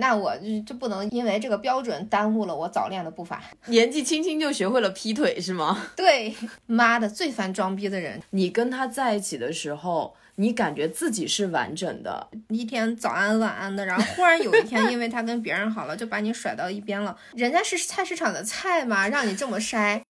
那我就就不能因为这个标准耽误了我早恋的步伐。年纪轻轻就学会了劈腿是吗？对，妈的，最烦装逼的人。你跟他在一起的时候，你感觉自己是完整的，一天早安晚安的，然后忽然有一天，因为他跟别人好了，就把你甩到一边了。人家是菜市场的菜嘛，让你这么筛。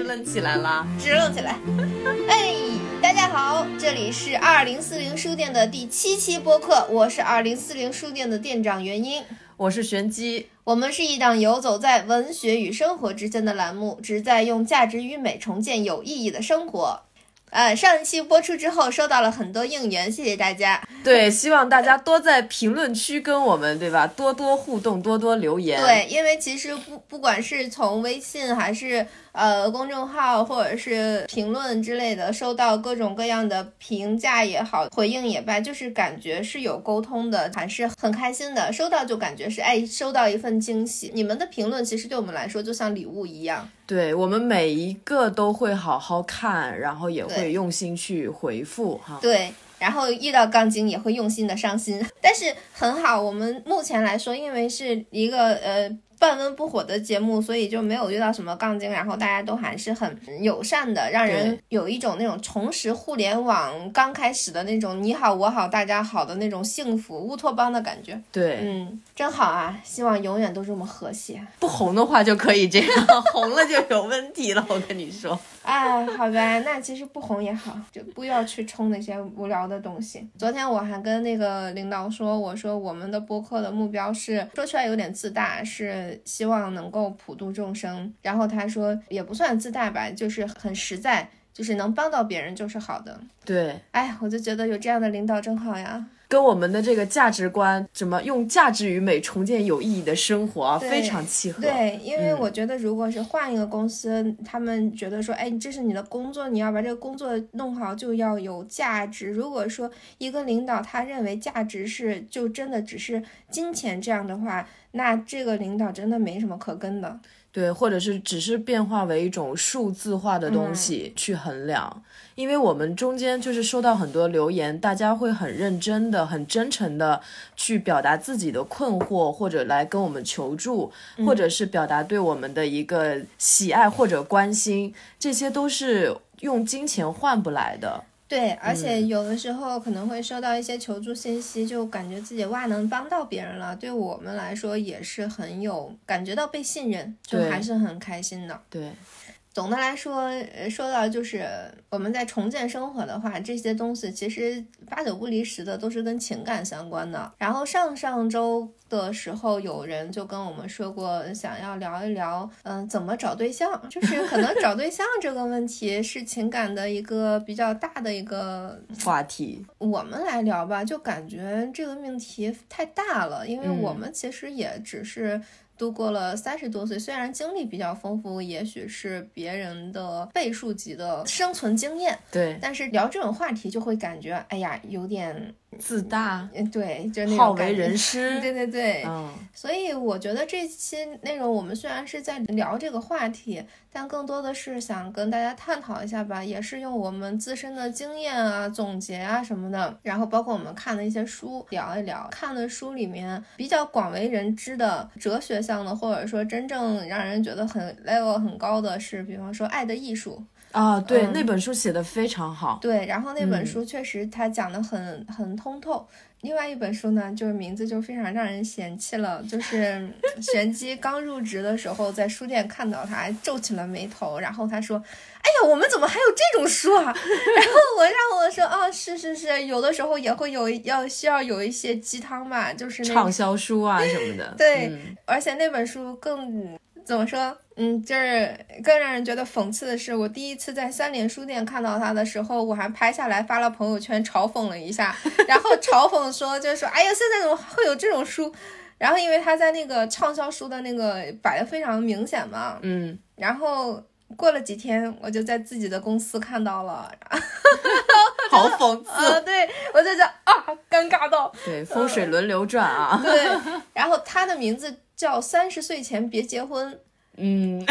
支棱起来了！支棱起来！哎，大家好，这里是二零四零书店的第七期播客，我是二零四零书店的店长元英，我是玄机，我们是一档游走在文学与生活之间的栏目，旨在用价值与美重建有意义的生活。呃，上一期播出之后，收到了很多应援，谢谢大家。对，希望大家多在评论区跟我们，对吧？多多互动，多多留言。对，因为其实不不管是从微信还是。呃，公众号或者是评论之类的，收到各种各样的评价也好，回应也罢，就是感觉是有沟通的，还是很开心的。收到就感觉是哎，收到一份惊喜。你们的评论其实对我们来说就像礼物一样，对我们每一个都会好好看，然后也会用心去回复哈。对，然后遇到杠精也会用心的伤心，但是很好。我们目前来说，因为是一个呃。半温不火的节目，所以就没有遇到什么杠精，然后大家都还是很友善的，让人有一种那种重拾互联网刚开始的那种你好我好大家好的那种幸福乌托邦的感觉。对，嗯，真好啊！希望永远都这么和谐。不红的话就可以这样，红了就有问题了。我跟你说。哎，好吧，那其实不红也好，就不要去冲那些无聊的东西。昨天我还跟那个领导说，我说我们的播客的目标是，说出来有点自大，是希望能够普度众生。然后他说也不算自大吧，就是很实在，就是能帮到别人就是好的。对，哎，我就觉得有这样的领导真好呀。跟我们的这个价值观，怎么用价值与美重建有意义的生活啊，非常契合。对，因为我觉得，如果是换一个公司，他们觉得说，哎，这是你的工作，你要把这个工作弄好，就要有价值。如果说一个领导他认为价值是就真的只是金钱这样的话，那这个领导真的没什么可跟的。对，或者是只是变化为一种数字化的东西去衡量，因为我们中间就是收到很多留言，大家会很认真的、很真诚的去表达自己的困惑，或者来跟我们求助，或者是表达对我们的一个喜爱或者关心，这些都是用金钱换不来的。对，而且有的时候可能会收到一些求助信息，就感觉自己哇能帮到别人了，对我们来说也是很有感觉到被信任，就还是很开心的。对。总的来说，说到就是我们在重建生活的话，这些东西其实八九不离十的都是跟情感相关的。然后上上周的时候，有人就跟我们说过，想要聊一聊，嗯，怎么找对象，就是可能找对象这个问题是情感的一个比较大的一个 话题。我们来聊吧，就感觉这个命题太大了，因为我们其实也只是。度过了三十多岁，虽然经历比较丰富，也许是别人的倍数级的生存经验，对，但是聊这种话题就会感觉，哎呀，有点。自大，对，就那种好为人 师，对对对，嗯，所以我觉得这期内容我们虽然是在聊这个话题，但更多的是想跟大家探讨一下吧，也是用我们自身的经验啊、总结啊什么的，然后包括我们看的一些书聊一聊，看的书里面比较广为人知的哲学向的，或者说真正让人觉得很 level 很高的是，比方说《爱的艺术》。啊，对，那本书写的非常好。对，然后那本书确实他讲的很很通透。另外一本书呢，就是名字就非常让人嫌弃了，就是 玄机刚入职的时候在书店看到他，皱起了眉头，然后他说：“哎呀，我们怎么还有这种书啊？” 然后我让我说：“啊，是是是，有的时候也会有要需要有一些鸡汤嘛，就是畅销书啊什么的。”对，而且那本书更。怎么说？嗯，就是更让人觉得讽刺的是，我第一次在三联书店看到他的时候，我还拍下来发了朋友圈嘲讽了一下，然后嘲讽说，就是说，哎呀，现在怎么会有这种书？然后因为他在那个畅销书的那个摆的非常明显嘛，嗯，然后过了几天，我就在自己的公司看到了，好讽刺，对我在这啊，尴尬到，对，风水轮流转啊，对，然后他的名字。叫三十岁前别结婚，嗯，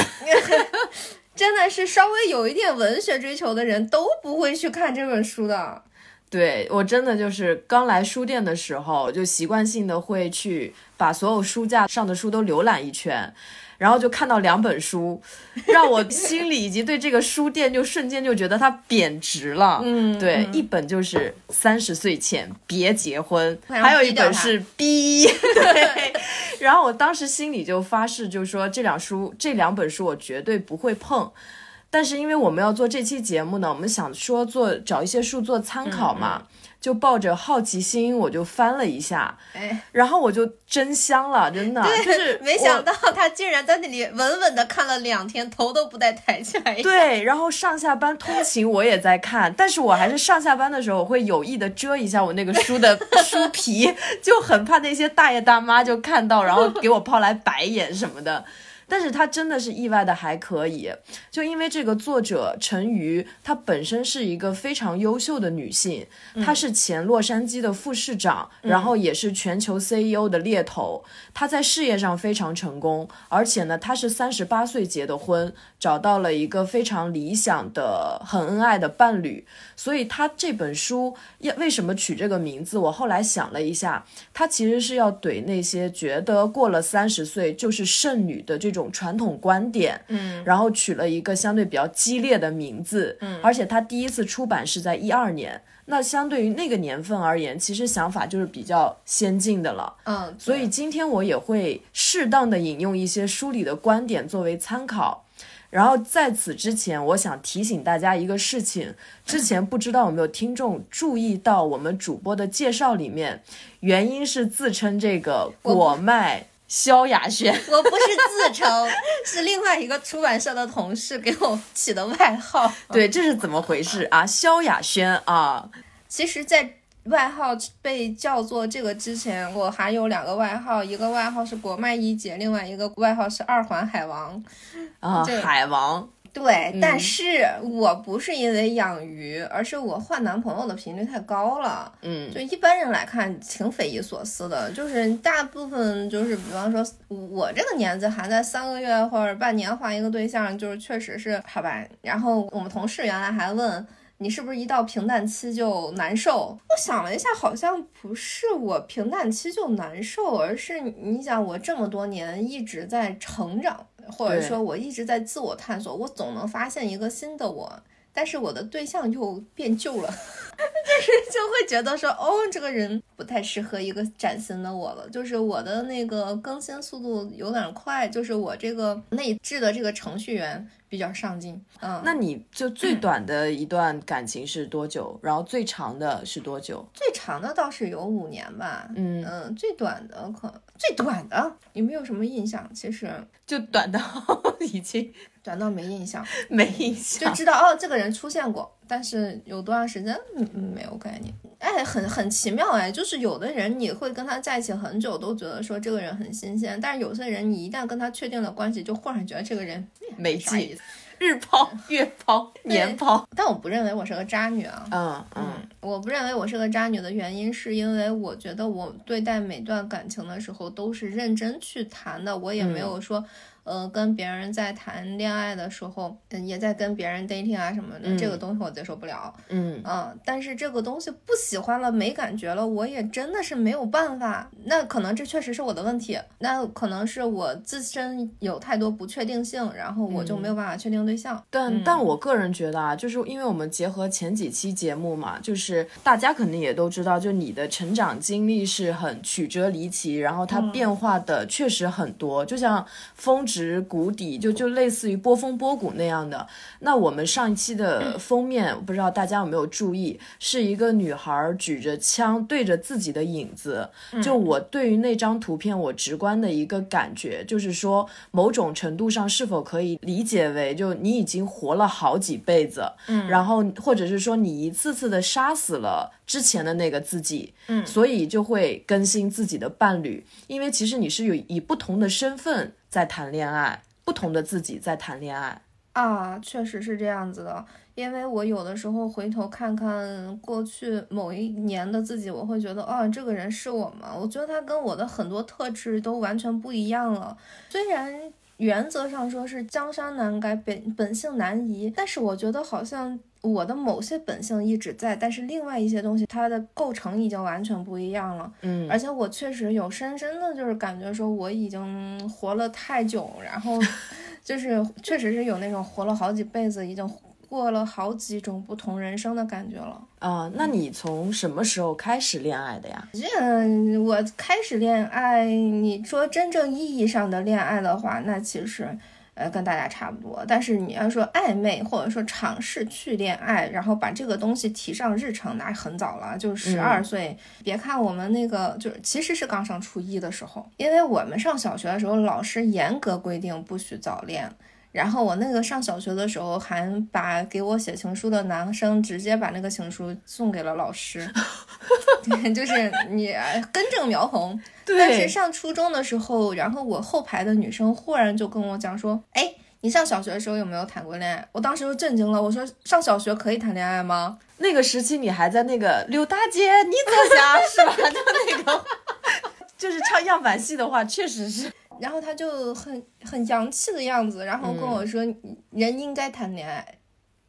真的是稍微有一点文学追求的人都不会去看这本书的。对我真的就是刚来书店的时候，就习惯性的会去把所有书架上的书都浏览一圈。然后就看到两本书，让我心里以及对这个书店就瞬间就觉得它贬值了。嗯，对，一本就是三十岁前别结婚，还有一本是逼。对，然后我当时心里就发誓，就是说这两书这两本书我绝对不会碰。但是因为我们要做这期节目呢，我们想说做找一些书做参考嘛。就抱着好奇心，我就翻了一下，哎，然后我就真香了，真的，就是没想到他竟然在那里稳稳的看了两天，头都不带抬起来。对，然后上下班通勤我也在看，但是我还是上下班的时候我会有意的遮一下我那个书的书皮，就很怕那些大爷大妈就看到，然后给我抛来白眼什么的。但是她真的是意外的还可以，就因为这个作者陈瑜，她本身是一个非常优秀的女性，她是前洛杉矶的副市长，然后也是全球 CEO 的猎头，她在事业上非常成功，而且呢，她是三十八岁结的婚，找到了一个非常理想的、很恩爱的伴侣，所以她这本书要为什么取这个名字？我后来想了一下，她其实是要怼那些觉得过了三十岁就是剩女的这种。种传统观点，嗯，然后取了一个相对比较激烈的名字，嗯，而且他第一次出版是在一二年，那相对于那个年份而言，其实想法就是比较先进的了，嗯，所以今天我也会适当的引用一些书里的观点作为参考，然后在此之前，我想提醒大家一个事情，之前不知道有没有听众注意到我们主播的介绍里面，原因是自称这个果麦。萧亚轩，我不是自称，是另外一个出版社的同事给我起的外号。对，这是怎么回事啊？萧亚轩啊，其实，在外号被叫做这个之前，我还有两个外号，一个外号是国漫一姐，另外一个外号是二环海王。啊，海王。对，但是我不是因为养鱼，而是我换男朋友的频率太高了。嗯，就一般人来看挺匪夷所思的，就是大部分就是，比方说我这个年纪还在三个月或者半年换一个对象，就是确实是好吧。然后我们同事原来还问你是不是一到平淡期就难受？我想了一下，好像不是我平淡期就难受，而是你想我这么多年一直在成长。或者说，我一直在自我探索，我总能发现一个新的我，但是我的对象又变旧了，就是就会觉得说，哦，这个人不太适合一个崭新的我了，就是我的那个更新速度有点快，就是我这个内置的这个程序员比较上进。嗯，那你就最短的一段感情是多久？然后最长的是多久？最长的倒是有五年吧。嗯嗯，最短的可最短的有没有什么印象？其实。就短到 已经短到没印象，没印象，就知道哦，这个人出现过，但是有多长时间，没有概念。哎，很很奇妙哎，就是有的人你会跟他在一起很久，都觉得说这个人很新鲜，但是有些人你一旦跟他确定了关系，就忽然觉得这个人没劲。日抛、月抛、年抛，但我不认为我是个渣女啊。嗯嗯，我不认为我是个渣女的原因，是因为我觉得我对待每段感情的时候都是认真去谈的，我也没有说。呃，跟别人在谈恋爱的时候，嗯，也在跟别人 dating 啊什么的，这个东西我接受不了。嗯嗯，但是这个东西不喜欢了，没感觉了，我也真的是没有办法。那可能这确实是我的问题，那可能是我自身有太多不确定性，然后我就没有办法确定对象。但但我个人觉得啊，就是因为我们结合前几期节目嘛，就是大家肯定也都知道，就你的成长经历是很曲折离奇，然后它变化的确实很多，就像峰值。值谷底就就类似于波峰波谷那样的。那我们上一期的封面，不知道大家有没有注意，是一个女孩举着枪对着自己的影子。就我对于那张图片，我直观的一个感觉就是说，某种程度上是否可以理解为，就你已经活了好几辈子，嗯，然后或者是说你一次次的杀死了之前的那个自己，嗯，所以就会更新自己的伴侣，因为其实你是有以不同的身份。在谈恋爱，不同的自己在谈恋爱啊，确实是这样子的。因为我有的时候回头看看过去某一年的自己，我会觉得，哦，这个人是我吗？我觉得他跟我的很多特质都完全不一样了。虽然原则上说是江山难改，本本性难移，但是我觉得好像我的某些本性一直在，但是另外一些东西它的构成已经完全不一样了。嗯，而且我确实有深深的就是感觉说我已经活了太久，然后 就是确实是有那种活了好几辈子，已经过了好几种不同人生的感觉了。啊、那你从什么时候开始恋爱的呀？这我开始恋爱，你说真正意义上的恋爱的话，那其实呃跟大家差不多。但是你要说暧昧或者说尝试去恋爱，然后把这个东西提上日程，那很早了，就十二岁。别看我们那个就是其实是刚上初一的时候，因为我们上小学的时候，老师严格规定不许早恋。然后我那个上小学的时候，还把给我写情书的男生直接把那个情书送给了老师，对，就是你呃根正苗红。但是上初中的时候，然后我后排的女生忽然就跟我讲说：“哎，你上小学的时候有没有谈过恋爱？”我当时就震惊了，我说：“上小学可以谈恋爱吗那个时期你还在那个柳大姐你走下是吧？就那个，就是唱样板戏的话，确实是。？”然后他就很很洋气的样子，然后跟我说：“人应该谈恋爱。”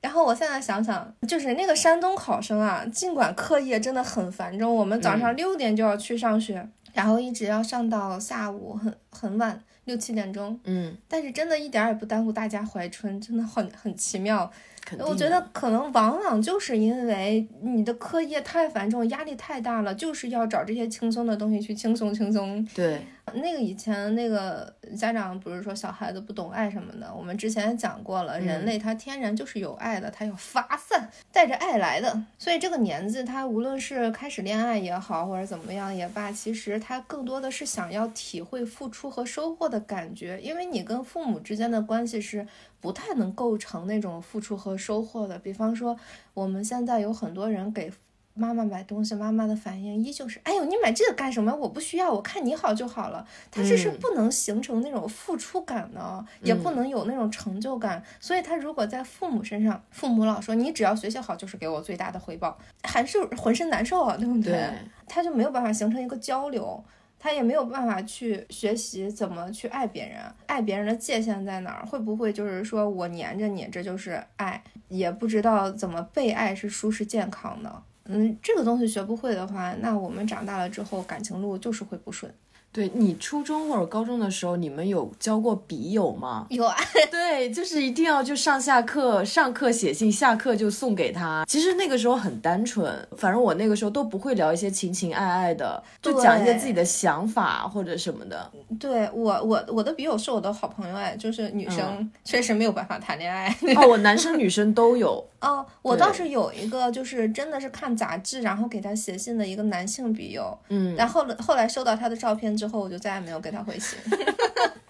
然后我现在想想，就是那个山东考生啊，尽管课业真的很繁重，我们早上六点就要去上学，然后一直要上到下午很很晚六七点钟，嗯，但是真的一点儿也不耽误大家怀春，真的很很奇妙。肯定。我觉得可能往往就是因为你的课业太繁重，压力太大了，就是要找这些轻松的东西去轻松轻松。对，那个以前那个家长不是说小孩子不懂爱什么的，我们之前也讲过了，人类他天然就是有爱的，他要发散，带着爱来的。所以这个年纪，他无论是开始恋爱也好，或者怎么样也罢，其实他更多的是想要体会付出和收获的感觉，因为你跟父母之间的关系是不太能构成那种付出和收获的。比方说，我们现在有很多人给。妈妈买东西，妈妈的反应依旧是：“哎呦，你买这个干什么？我不需要，我看你好就好了。”他这是嗯不能形成那种付出感的，也不能有那种成就感。所以他如果在父母身上，父母老说你只要学习好就是给我最大的回报，还是浑身难受啊，对不对，他就没有办法形成一个交流。他也没有办法去学习怎么去爱别人，爱别人的界限在哪儿？会不会就是说我黏着你，这就是爱？也不知道怎么被爱是舒适健康的。嗯，这个东西学不会的话，那我们长大了之后感情路就是会不顺。对你初中或者高中的时候，你们有交过笔友吗？有啊，对，就是一定要就上下课，上课写信，下课就送给他。其实那个时候很单纯，反正我那个时候都不会聊一些情情爱爱的，就讲一些自己的想法或者什么的。对我我我的笔友是我的好朋友哎，就是女生确实没有办法谈恋爱。哦，我男生女生都有。哦，我倒是有一个，就是真的是看杂志，然后给他写信的一个男性笔友，嗯，然后后来收到他的照片之后，我就再也没有给他回信。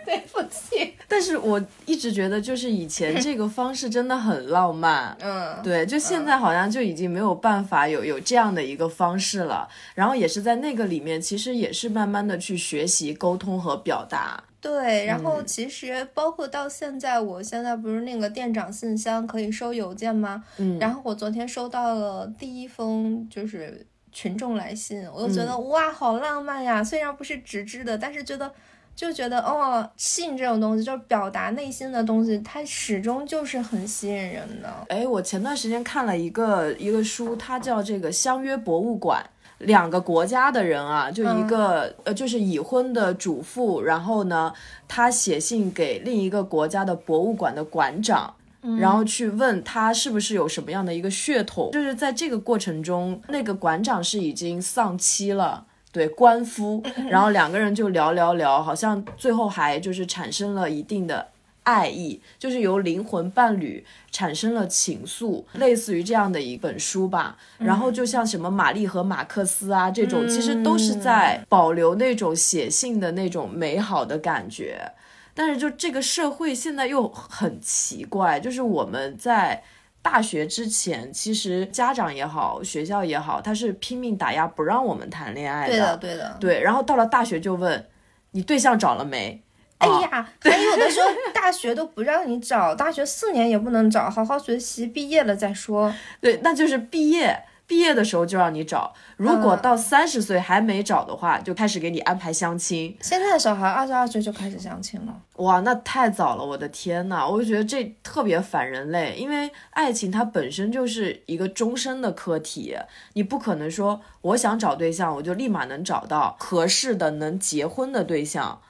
对不起，但是我一直觉得，就是以前这个方式真的很浪漫。嗯，对，就现在好像就已经没有办法有有这样的一个方式了。然后也是在那个里面，其实也是慢慢的去学习沟通和表达。对，然嗯后其实包括到现在，我现在不是那个店长信箱可以收邮件吗？嗯，然后我昨天收到了第一封就是群众来信，我就觉嗯得、哇，好浪漫呀！虽然不是纸质的，但是觉得就觉得哦，信这种东西就是表达内心的东西，它始终就是很吸引人的。哎，我前段时间看了一个一个书，它叫这个《相约博物馆》。两个国家的人啊，就一个、呃，就是已婚的主妇，然后呢，她写信给另一个国家的博物馆的馆长，然后去问他是不是有什么样的一个血统。就是在这个过程中，那个馆长是已经丧妻了。对官夫，然后两个人就聊聊聊，好像最后还就是产生了一定的爱意，就是由灵魂伴侣产生了情愫，类似于这样的一本书吧。然后就像什么玛丽和马克思啊这种，其实都是在保留那种写信的那种美好的感觉。但是就这个社会现在又很奇怪，就是我们在。大学之前，其实家长也好，学校也好，他是拼命打压不让我们谈恋爱对的，对的。对，然后到了大学就问你对象找了没？哎呀，还有的时候大学都不让你找，大学四年也不能找，好好学习，毕业了再说。对，那就是毕业毕业的时候就让你找，如果到三十岁还没找的话，就开始给你安排相亲。现在的小孩二十二岁就开始相亲了，哇，那太早了，我的天呐，我就觉得这特别反人类，因为爱情它本身就是一个终身的课题，你不可能说我想找对象，我就立马能找到合适的能结婚的对象。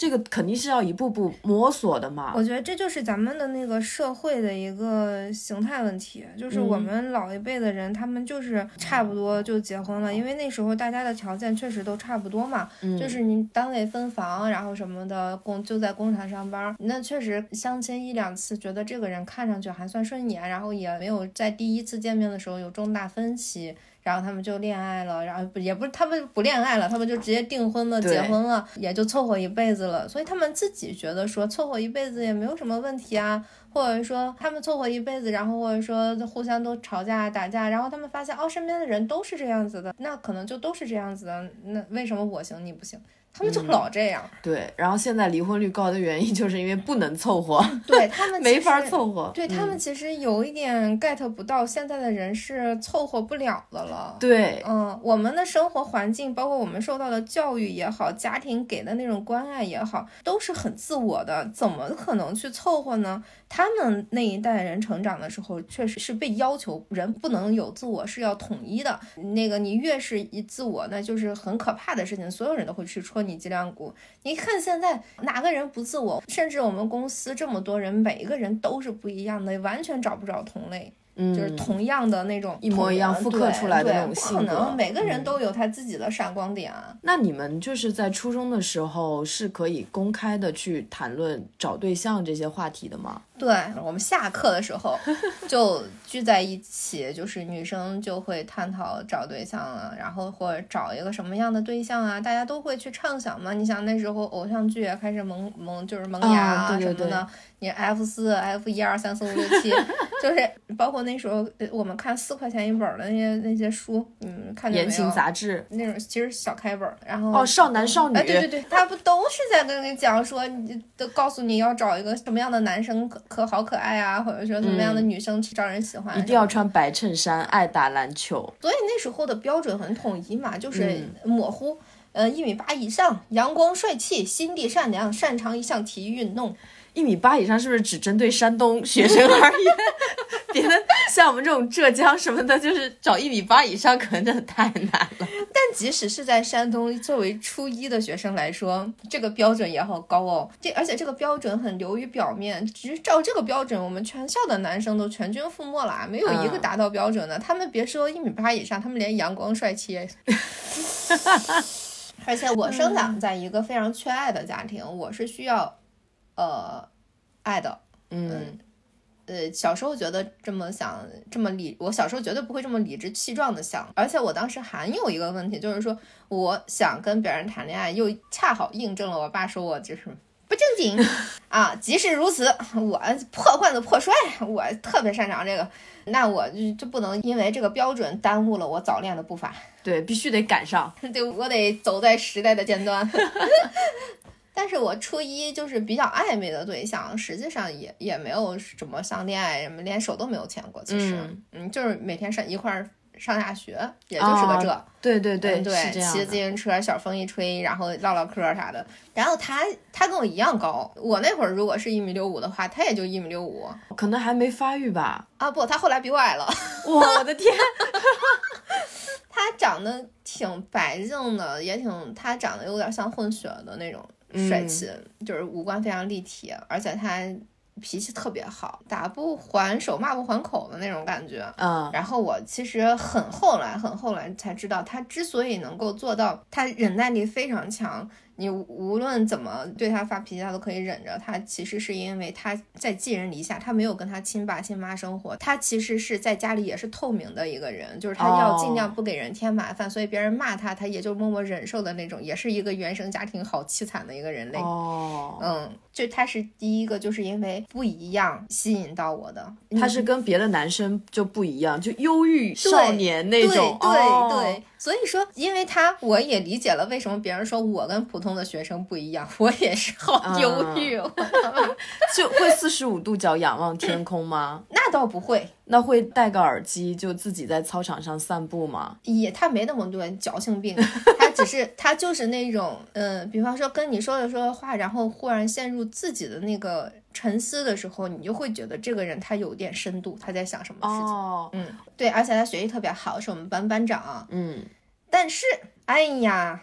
这个肯定是要一步步摸索的嘛。我觉得这就是咱们的那个社会的一个形态问题，就是我们老一辈的人，他们就是差不多就结婚了，因为那时候大家的条件确实都差不多嘛。就是你单位分房，然后什么的，工就在工厂上班，那确实相亲一两次，觉得这个人看上去还算顺眼，然后也没有在第一次见面的时候有重大分歧。然后他们就恋爱了，然后不也不是他们不恋爱了，他们就直接订婚了，结婚了，也就凑合一辈子了。所以他们自己觉得说凑合一辈子也没有什么问题啊，或者说他们凑合一辈子，然后或者说互相都吵架打架，然后他们发现哦，身边的人都是这样子的，那可能就都是这样子的，那为什么我行你不行？他们就老这样，对。然后现在离婚率高的原因，就是因为不能凑合，对他们没法凑合。对他们其实有一点 get 不到，现在的人是凑合不了的了。对，嗯，我们的生活环境，包括我们受到的教育也好，家庭给的那种关爱也好，都是很自我的，怎么可能去凑合呢？他们那一代人成长的时候，确实是被要求人不能有自我，是要统一的。那个你越是一自我，那就是很可怕的事情，所有人都会去戳你脊梁骨。你看现在哪个人不自我？甚至我们公司这么多人，每一个人都是不一样的，完全找不着同类。就是同样的那种一模一样复刻出来的那种性格，不可能每个人都有他自己的闪光点。那你们就是在初中的时候是可以公开的去谈论找对象这些话题的吗？对我们下课的时候 就聚在一起，就是女生就会探讨找对象啊，然后或者找一个什么样的对象啊，大家都会去畅想嘛。你想那时候偶像剧也开始萌萌，就是萌芽啊什么的。你 F 四 F 一二三四五六七，就是包括那时候我们看四块钱一本的那些那些书，嗯，看见言情杂志那种其实小开本，然后哦少男少女，哎对对对，他不都是在跟你讲说，你都告诉你要找一个什么样的男生可可好可爱啊，或者说什么样的女生招人喜欢，一定要穿白衬衫，爱打篮球。所以那时候的标准很统一嘛，就是模糊，呃一米八以上，阳光帅气，心地善良，擅长一项体育运动。一米八以上是不是只针对山东学生而言？像我们这种浙江什么的，就是找一米八以上可能真的太难了。但即使是在山东，作为初一的学生来说，这个标准也好高哦。这而且这个标准很流于表面，只是照这个标准，我们全校的男生都全军覆没了，没有一个达到标准的。他们别说一米八以上，他们连阳光帅气。而且我生长在一个非常缺爱的家庭，我是需要。呃，爱的，嗯，呃，小时候觉得这么想，这么理，我小时候绝对不会这么理直气壮的想，而且我当时还有一个问题，就是说我想跟别人谈恋爱，又恰好印证了我爸说我就是不正经 啊。即使如此，我破罐子破摔，我特别擅长这个，那我就就不能因为这个标准耽误了我早恋的步伐。对，必须得赶上，对我得走在时代的尖端。但是我初一就是比较暧昧的对象，实际上也也没有什么像恋爱什么，连手都没有牵过。其实，嗯，就是每天上一块儿上下学，也就是个这。对对对，对，骑自行车，小风一吹，然后唠唠嗑啥的。然后他他跟我一样高，我那会儿如果是一米六五的话，他也就一米六五，可能还没发育吧。啊不，他后来比我矮了。我的天！他长得挺白净的，也挺，他长得有点像混血的那种。帅气，就是五官非常立体，而且他脾气特别好，打不还手，骂不还口的那种感觉。嗯，然后我其实很后来，很后来才知道，他之所以能够做到，他忍耐力非常强。你无论怎么对他发脾气，他都可以忍着。他其实是因为他在寄人篱下，他没有跟他亲爸亲妈生活。他其实是在家里也是透明的一个人，就是他要尽量不给人添麻烦，所以别人骂他，他也就默默忍受的那种，也是一个原生家庭好凄惨的一个人类。哦，嗯，就他是第一个，就是因为不一样吸引到我的。他是跟别的男生就不一样，就忧郁少年那种。对对对。所以说，因为他，我也理解了为什么别人说我跟普通的学生不一样，我也是好忧郁，就会四十五度角仰望天空吗？那 倒不会，那会戴个耳机就自己在操场上散步吗？也他没那么多矫情病，他只是他就是那种，嗯，比方说跟你说着说着话，然后忽然陷入自己的那个沉思的时候，你就会觉得这个人他有点深度，他在想什么事情。哦，嗯，对，而且他学习特别好，是我们班班长。嗯，但是，哎呀，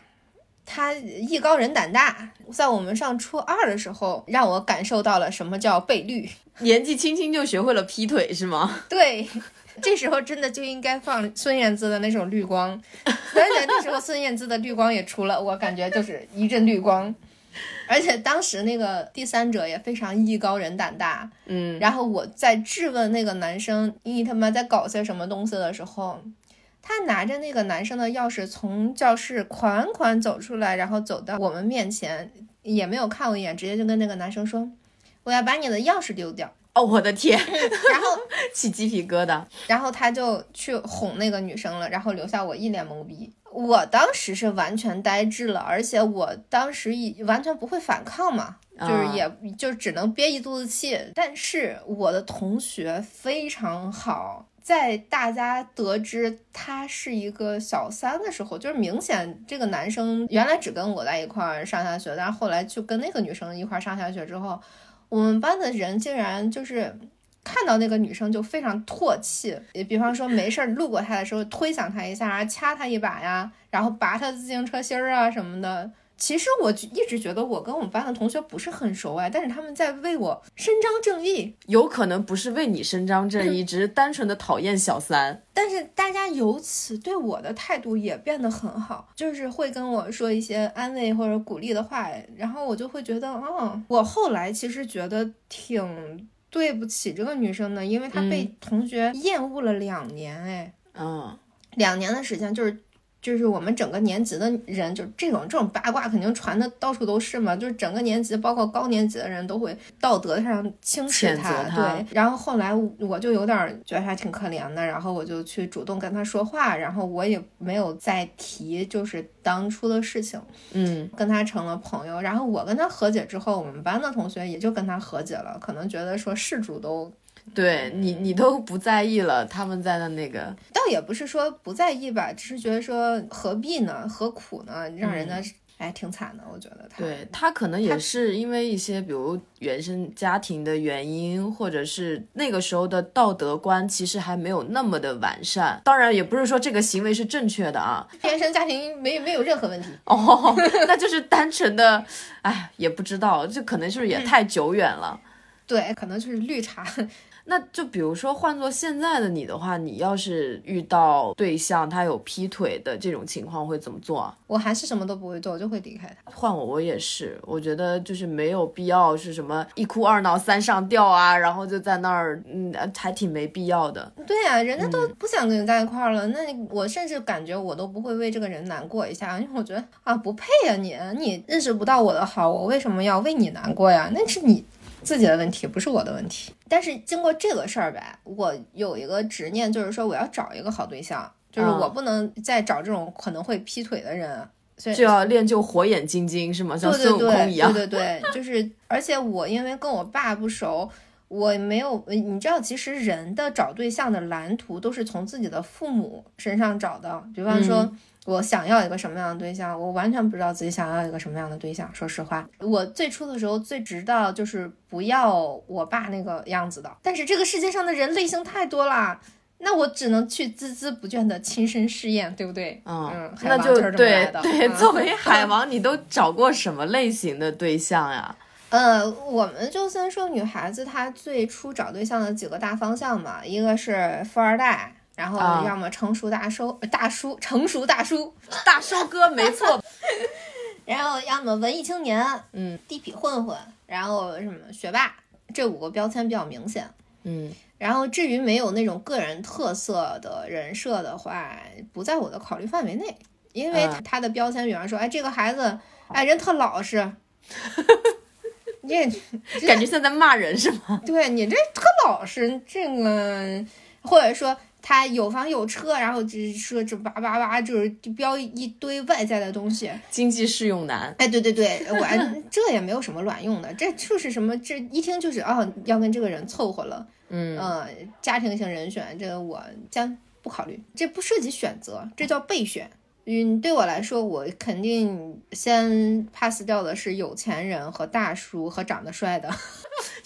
他艺高人胆大，在我们上初二的时候，让我感受到了什么叫被绿。年纪轻轻就学会了劈腿是吗？对，这时候真的就应该放孙燕姿的那种《绿光》，而且那时候孙燕姿的《绿光》也出了，我感觉就是一阵绿光。而且当时那个第三者也非常艺高人胆大，嗯，然后我在质问那个男生你他妈在搞些什么东西的时候，他拿着那个男生的钥匙从教室款款走出来，然后走到我们面前，也没有看我一眼，直接就跟那个男生说：“我要把你的钥匙丢掉。哦，我的天，” 然后，起鸡皮疙瘩。然后他就去哄那个女生了，然后留下我一脸懵逼。我当时是完全呆滞了，而且我当时也完全不会反抗嘛，就是也就只能憋一肚子气。但是我的同学非常好，在大家得知他是一个小三的时候，就是明显这个男生原来只跟我在一块儿上下学，但是后来就跟那个女生一块儿上下学之后，我们班的人竟然就是。看到那个女生就非常唾弃，也比方说没事儿路过她的时候推搡她一下啊，掐她一把呀，然后拔她自行车芯儿啊什么的。其实我一直觉得我跟我们班的同学不是很熟哎，但是他们在为我伸张正义，有可能不是为你伸张正义，只是单纯的讨厌小三。但是大家由此对我的态度也变得很好，就是会跟我说一些安慰或者鼓励的话，然后我就会觉得，哦，我后来其实觉得挺。对不起这个女生的，因为她被同学厌恶了两年，哎，嗯，两年的时间就是。就是我们整个年级的人，就这种这种八卦肯定传的到处都是嘛。就是整个年级，包括高年级的人都会道德上轻视他。对，然后后来我就有点觉得他挺可怜的，然后我就去主动跟他说话，然后我也没有再提就是当初的事情，嗯，跟他成了朋友。然后我跟他和解之后，我们班的同学也就跟他和解了，可能觉得说事主都。对你，你都不在意了，他们在的那个，倒也不是说不在意吧，只是觉得说何必呢，何苦呢，让人家哎挺惨的，我觉得他。对他可能也是因为一些比如原生家庭的原因，或者是那个时候的道德观其实还没有那么的完善。当然，也不是说这个行为是正确的啊，原生家庭没没有任何问题哦，那就是单纯的，哎，也不知道，这可能是不是也太久远了？对，可能就是绿茶。那就比如说换做现在的你的话，你要是遇到对象他有劈腿的这种情况会怎么做？我还是什么都不会做，我就会离开他。换我，我也是，我觉得就是没有必要是什么一哭二闹三上吊啊，然后就在那儿，嗯，还挺没必要的。对呀，人家都不想跟你在一块儿了，那我甚至感觉我都不会为这个人难过一下，因为我觉得啊，不配呀，你你认识不到我的好，我为什么要为你难过呀？那是你。自己的问题不是我的问题，但是经过这个事儿呗，我有一个执念，就是说我要找一个好对象，就是我不能再找这种可能会劈腿的人，所以就要练就火眼金睛，是吗？像孙悟空一样。对对对，就是，而且我因为跟我爸不熟，我没有，你知道，其实人的找对象的蓝图都是从自己的父母身上找的，比方说。我想要一个什么样的对象？我完全不知道自己想要一个什么样的对象。说实话，我最初的时候最知道就是不要我爸那个样子的。但是这个世界上的人类型太多了，那我只能去孜孜不倦的亲身试验，对不对？嗯，那就对对。作为 海王，你都找过什么类型的对象呀？呃，我们就先说女孩子，她最初找对象的几个大方向嘛，一个是富二代。然后要么成熟大收大叔，成熟大叔大收哥，没错。然后要么文艺青年，嗯，地痞混混，然后什么学霸，这五个标签比较明显。嗯，然后至于没有那种个人特色的人设的话，不在我的考虑范围内，因为他的标签，比方说，哎，这个孩子，哎，人特老实。你感觉像在骂人是吗？对你这特老实，这个或者说。他有房有车，然后就是说这叭叭叭，就是标一堆外在的东西。经济适用男，哎，对对对，我这也没有什么卵用的，这就是什么，这一听就是啊，要跟这个人凑合了。嗯呃，家庭型人选，这个我将不考虑，这不涉及选择，这叫备选。嗯，对我来说，我肯定先 pass 掉的是有钱人和大叔和长得帅的，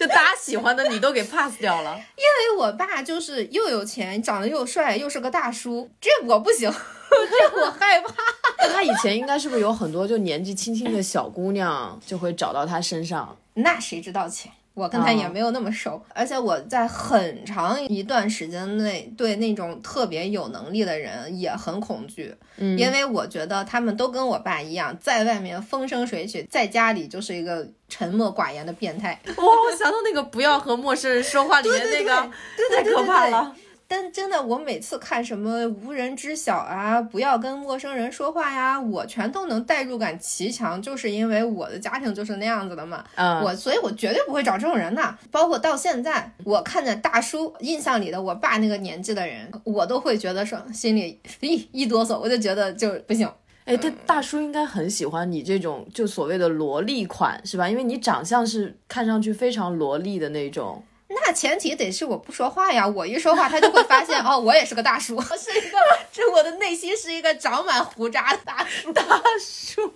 就大家喜欢的你都给 pass 掉了。因为我爸就是又有钱，长得又帅，又是个大叔，这我不行，这我害怕。那他以前应该是不是有很多就年纪轻轻的小姑娘就会找到他身上？那谁知道钱？我跟他也没有那么熟，而且我在很长一段时间内对那种特别有能力的人也很恐惧，嗯因为我觉得他们都跟我爸一样，在外面风生水起，在家里就是一个沉默寡言的变态。哇，我想到那个不要和陌生人说话里 面那个，太可怕了。但真的，我每次看什么无人知晓啊，不要跟陌生人说话呀，我全都能代入感极强，就是因为我的家庭就是那样子的嘛。嗯，我所以，我绝对不会找这种人的。包括到现在，我看见大叔印象里的我爸那个年纪的人，我都会觉得说心里一一哆嗦，我就觉得就不行。哎，他大叔应该很喜欢你这种就所谓的萝莉款是吧？因为你长相是看上去非常萝莉的那种。那前提得是我不说话呀，我一说话，他就会发现 哦，我也是个大叔，是一个，这我的内心是一个长满胡渣的大叔。大叔，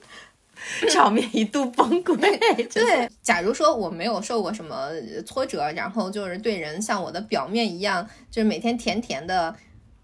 场面一度崩溃。对，假如说我没有受过什么挫折，然后就是对人像我的表面一样，就是每天甜甜的。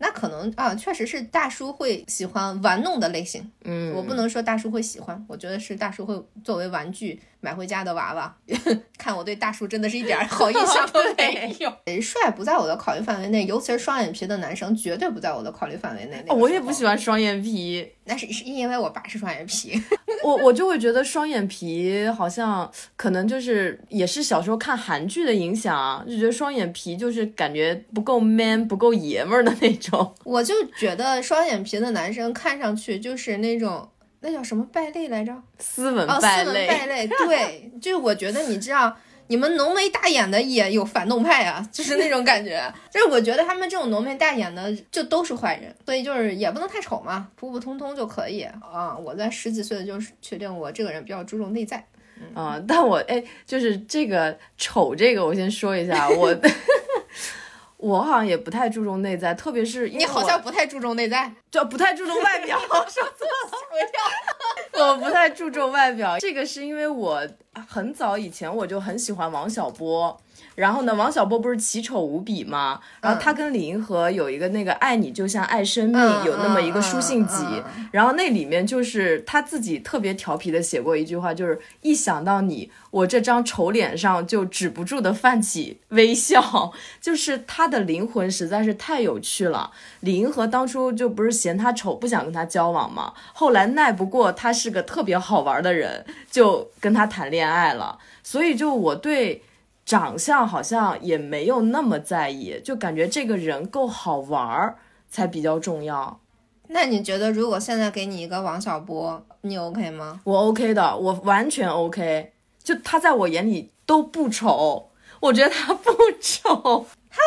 那可能啊，确实是大叔会喜欢玩弄的类型。嗯，我不能说大叔会喜欢，我觉得是大叔会作为玩具买回家的娃娃。看我对大叔真的是一点 好印象都 没有。帅不在我的考虑范围内，尤其是双眼皮的男生绝对不在我的考虑范围内。哦、我也不喜欢双眼皮，那是是因为我爸是双眼皮。我我就会觉得双眼皮好像可能就是也是小时候看韩剧的影响，就觉得双眼皮就是感觉不够 man 不够爷们儿的那种。我就觉得双眼皮的男生看上去就是那种那叫什么败类来着？斯文哦，败斯文败类。对，就是我觉得你知道。你们浓眉大眼的也有反动派啊，就是那种感觉。就是我觉得他们这种浓眉大眼的就都是坏人，所以就是也不能太丑嘛，普普通通就可以啊。我在十几岁的就是确定我这个人比较注重内在。啊、嗯，但我哎，就是这个丑这个，我先说一下，我 我好像也不太注重内在，特别是你好像不太注重内在，就不太注重外表，说错了，我不太注重外表，这个是因为我很早以前我就很喜欢王小波。然后呢，王小波不是奇丑无比吗？然后他跟李银河有一个那个“爱你就像爱生命”，嗯、有那么一个书信集。然后那里面就是他自己特别调皮的写过一句话，就是一想到你，我这张丑脸上就止不住的泛起微笑。就是他的灵魂实在是太有趣了。李银河当初就不是嫌他丑，不想跟他交往吗？后来耐不过他是个特别好玩的人，就跟他谈恋爱了。所以就我对。长相好像也没有那么在意，就感觉这个人够好玩儿才比较重要。那你觉得，如果现在给你一个王小波，你 OK 吗？我 OK 的，我完全 OK。就他在我眼里都不丑，我觉得他不丑。他，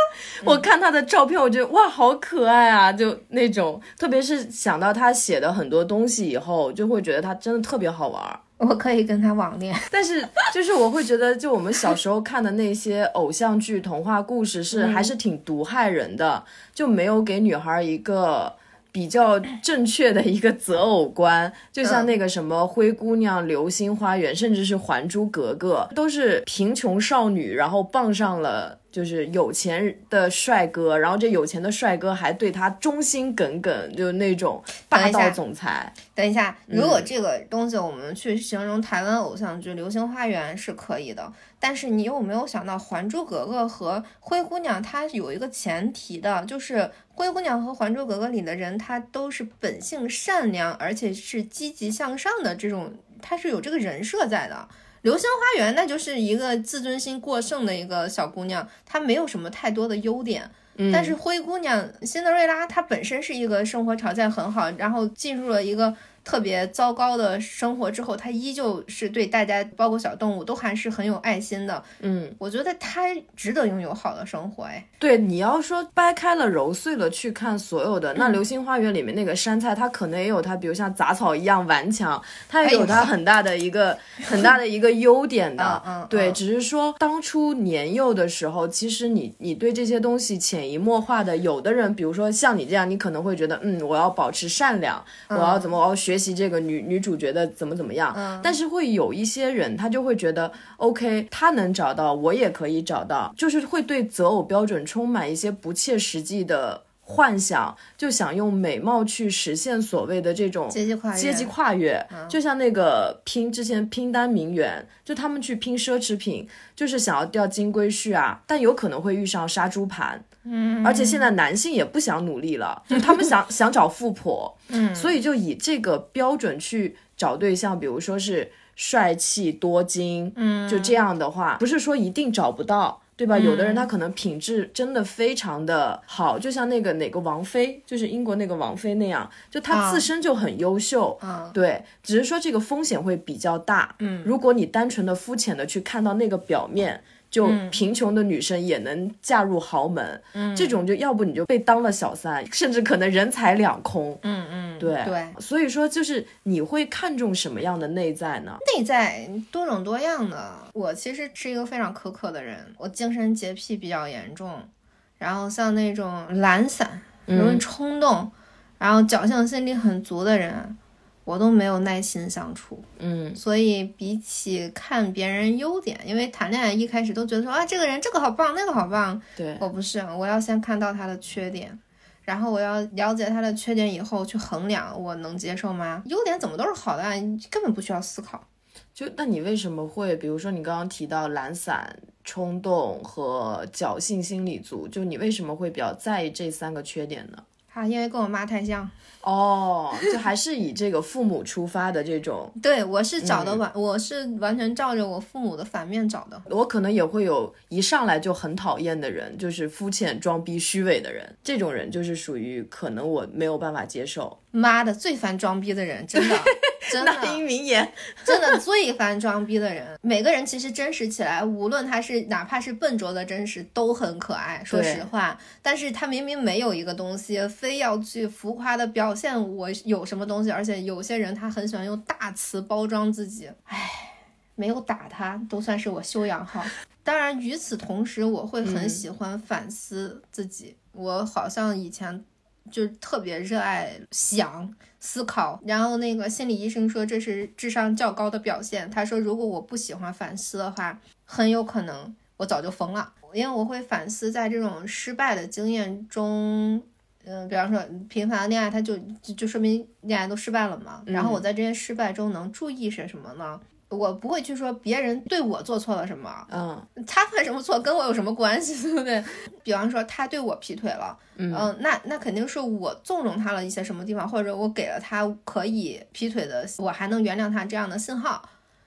我看他的照片，我觉得哇，好可爱啊！就那种，特别是想到他写的很多东西以后，就会觉得他真的特别好玩。我可以跟他网恋，但是就是我会觉得，就我们小时候看的那些偶像剧、童话故事是还是挺毒害人的，就没有给女孩一个比较正确的一个择偶观。就像那个什么灰姑娘、流星花园，甚至是还珠格格，都是贫穷少女，然后傍上了。就是有钱的帅哥，然后这有钱的帅哥还对他忠心耿耿，就是那种霸道总裁。等一下，如果这个东西我们去形容台湾偶像剧《流星花园》是可以的，但是你有没有想到《还珠格格》和《灰姑娘》它有一个前提的，就是《灰姑娘》和《还珠格格》里的人，他都是本性善良，而且是积极向上的这种，他是有这个人设在的。流星花园那就是一个自尊心过剩的一个小姑娘，她没有什么太多的优点。嗯、但是灰姑娘辛德瑞拉她本身是一个生活条件很好，然后进入了一个特别糟糕的生活之后，他依旧是对大家，包括小动物，都还是很有爱心的。嗯，我觉得他值得拥有好的生活。哎，对，你要说掰开了揉碎了去看所有的，那《流星花园》里面那个杉菜，它可能也有它，比如像杂草一样顽强，它也有它很大的一个 很大的一个优点的。嗯，对，只是说当初年幼的时候，其实你你对这些东西潜移默化的，有的人，比如说像你这样，你可能会觉得，嗯，我要保持善良，我要怎么，我要学习这个女女主角的怎么怎么样。嗯，但是会有一些人，他就会觉得，OK，他能找到，我也可以找到，就是会对择偶标准充满一些不切实际的。幻想就想用美貌去实现所谓的这种阶级跨越，阶级跨越，就像那个拼之前拼单名媛，就他们去拼奢侈品，就是想要钓金龟婿啊，但有可能会遇上杀猪盘，嗯，而且现在男性也不想努力了，就他们想 想找富婆，嗯，所以就以这个标准去找对象，比如说是帅气多金，嗯，就这样的话，不是说一定找不到。对吧？有的人他可能品质真的非常的好，就像那个哪个王菲，就是英国那个王菲那样，就她自身就很优秀。嗯，对，只是说这个风险会比较大。嗯，如果你单纯的、肤浅的去看到那个表面。就贫穷的女生也能嫁入豪门，嗯，这种就要不你就被当了小三，甚至可能人财两空。嗯嗯，对对，所以说就是你会看重什么样的内在呢？内在多种多样的。我其实是一个非常苛刻的人，我精神洁癖比较严重，然后像那种懒散、容易冲动，然后侥幸心理很足的人。我都没有耐心相处，嗯，所以比起看别人优点，因为谈恋爱一开始都觉得说啊，这个人这个好棒，那个好棒，对我不是，我要先看到他的缺点，然后我要了解他的缺点以后去衡量我能接受吗？优点怎么都是好的，根本不需要思考。就那你为什么会，比如说你刚刚提到懒散、冲动和侥幸心理足，就你为什么会比较在意这三个缺点呢？啊，因为跟我妈太像。哦，就还是以这个父母出发的这种，对我是找的完，我是完全照着我父母的反面找的。我可能也会有一上来就很讨厌的人，就是肤浅、装逼、虚伪的人，这种人就是属于可能我没有办法接受。妈的，最烦装逼的人，真的，真的，名言，真的最烦装逼的人。每个人其实真实起来，无论他是哪怕是笨拙的真实，都很可爱。说实话，但是他明明没有一个东西，非要去浮夸的表现我有什么东西，而且有些人他很喜欢用大词包装自己。唉，没有打他都算是我修养好。当然，与此同时，我会很喜欢反思自己。我好像以前。就特别热爱想思考，然后那个心理医生说这是智商较高的表现。他说如果我不喜欢反思的话，很有可能我早就疯了，因为我会反思在这种失败的经验中，嗯，比方说频繁的恋爱，他就就就说明恋爱都失败了嘛。然后我在这些失败中能注意些什么呢？我不会去说别人对我做错了什么，嗯，他犯什么错跟我有什么关系，对不对？比方说他对我劈腿了，嗯，那那肯定是我纵容他了一些什么地方，或者我给了他可以劈腿的，我还能原谅他这样的信号。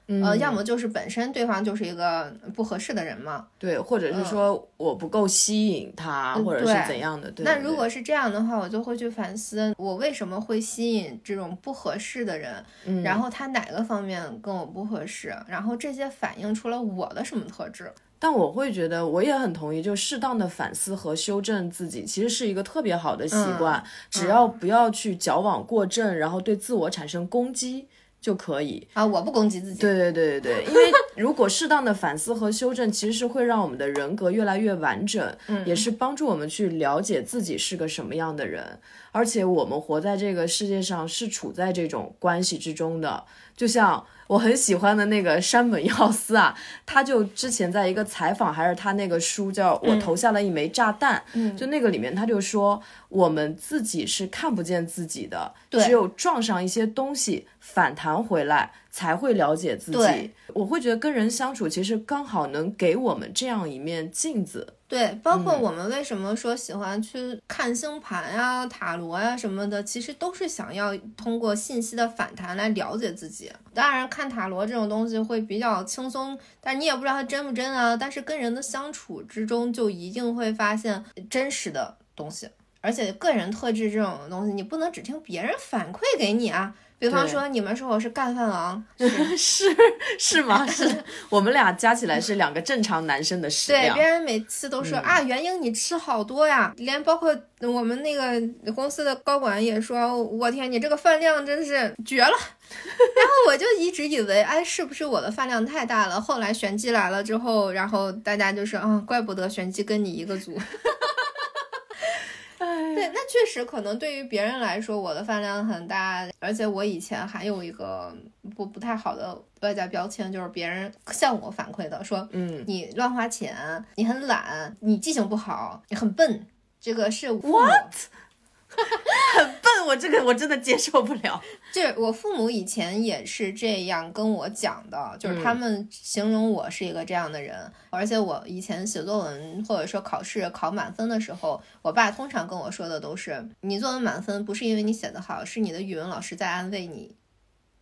呃，要么就是本身对方就是一个不合适的人嘛，对，或者是说我不够吸引他，或者是怎样的。对。那如果是这样的话，我就会去反思，我为什么会吸引这种不合适的人，然后他哪个方面跟我不合适，然后这些反映出了我的什么特质。但我会觉得，我也很同意，就适当的反思和修正自己，其实是一个特别好的习惯，只要不要去矫枉过正，然后对自我产生攻击。就可以啊！我不攻击自己。对对对对对，因为 如果适当的反思和修正，其实是会让我们的人格越来越完整，也是帮助我们去了解自己是个什么样的人。而且我们活在这个世界上是处在这种关系之中的，就像。我很喜欢的那个山本耀司啊，他就之前在一个采访，还是他那个书叫《我投下了一枚炸弹》，就那个里面他就说，我们自己是看不见自己的，只有撞上一些东西反弹回来，才会了解自己。我会觉得跟人相处，其实刚好能给我们这样一面镜子。对，包括我们为什么说喜欢去看星盘呀、塔罗呀什么的，其实都是想要通过信息的反弹来了解自己。当然，看塔罗这种东西会比较轻松，但你也不知道它真不真啊。但是跟人的相处之中，就一定会发现真实的东西。而且个人特质这种东西，你不能只听别人反馈给你啊。比方说，你们说我是干饭王，是是吗？是我们俩加起来是两个正常男生的食量。对，别人每次都说啊，元英你吃好多呀，连包括我们那个公司的高管也说，我天，你这个饭量真是绝了。然后我就一直以为，哎，是不是我的饭量太大了？后来玄机来了之后，然后大家就说啊，怪不得玄机跟你一个组。对，那确实可能对于别人来说，我的饭量很大，而且我以前还有一个不不太好的外在标签，就是别人向我反馈的，说，嗯，你乱花钱，你很懒，你记性不好，你很笨，这个是 what？很笨，我这个我真的接受不了。这 我父母以前也是这样跟我讲的，就是他们形容我是一个这样的人。而且我以前写作文或者说考试考满分的时候，我爸通常跟我说的都是：你作文满分不是因为你写得好，是你的语文老师在安慰你。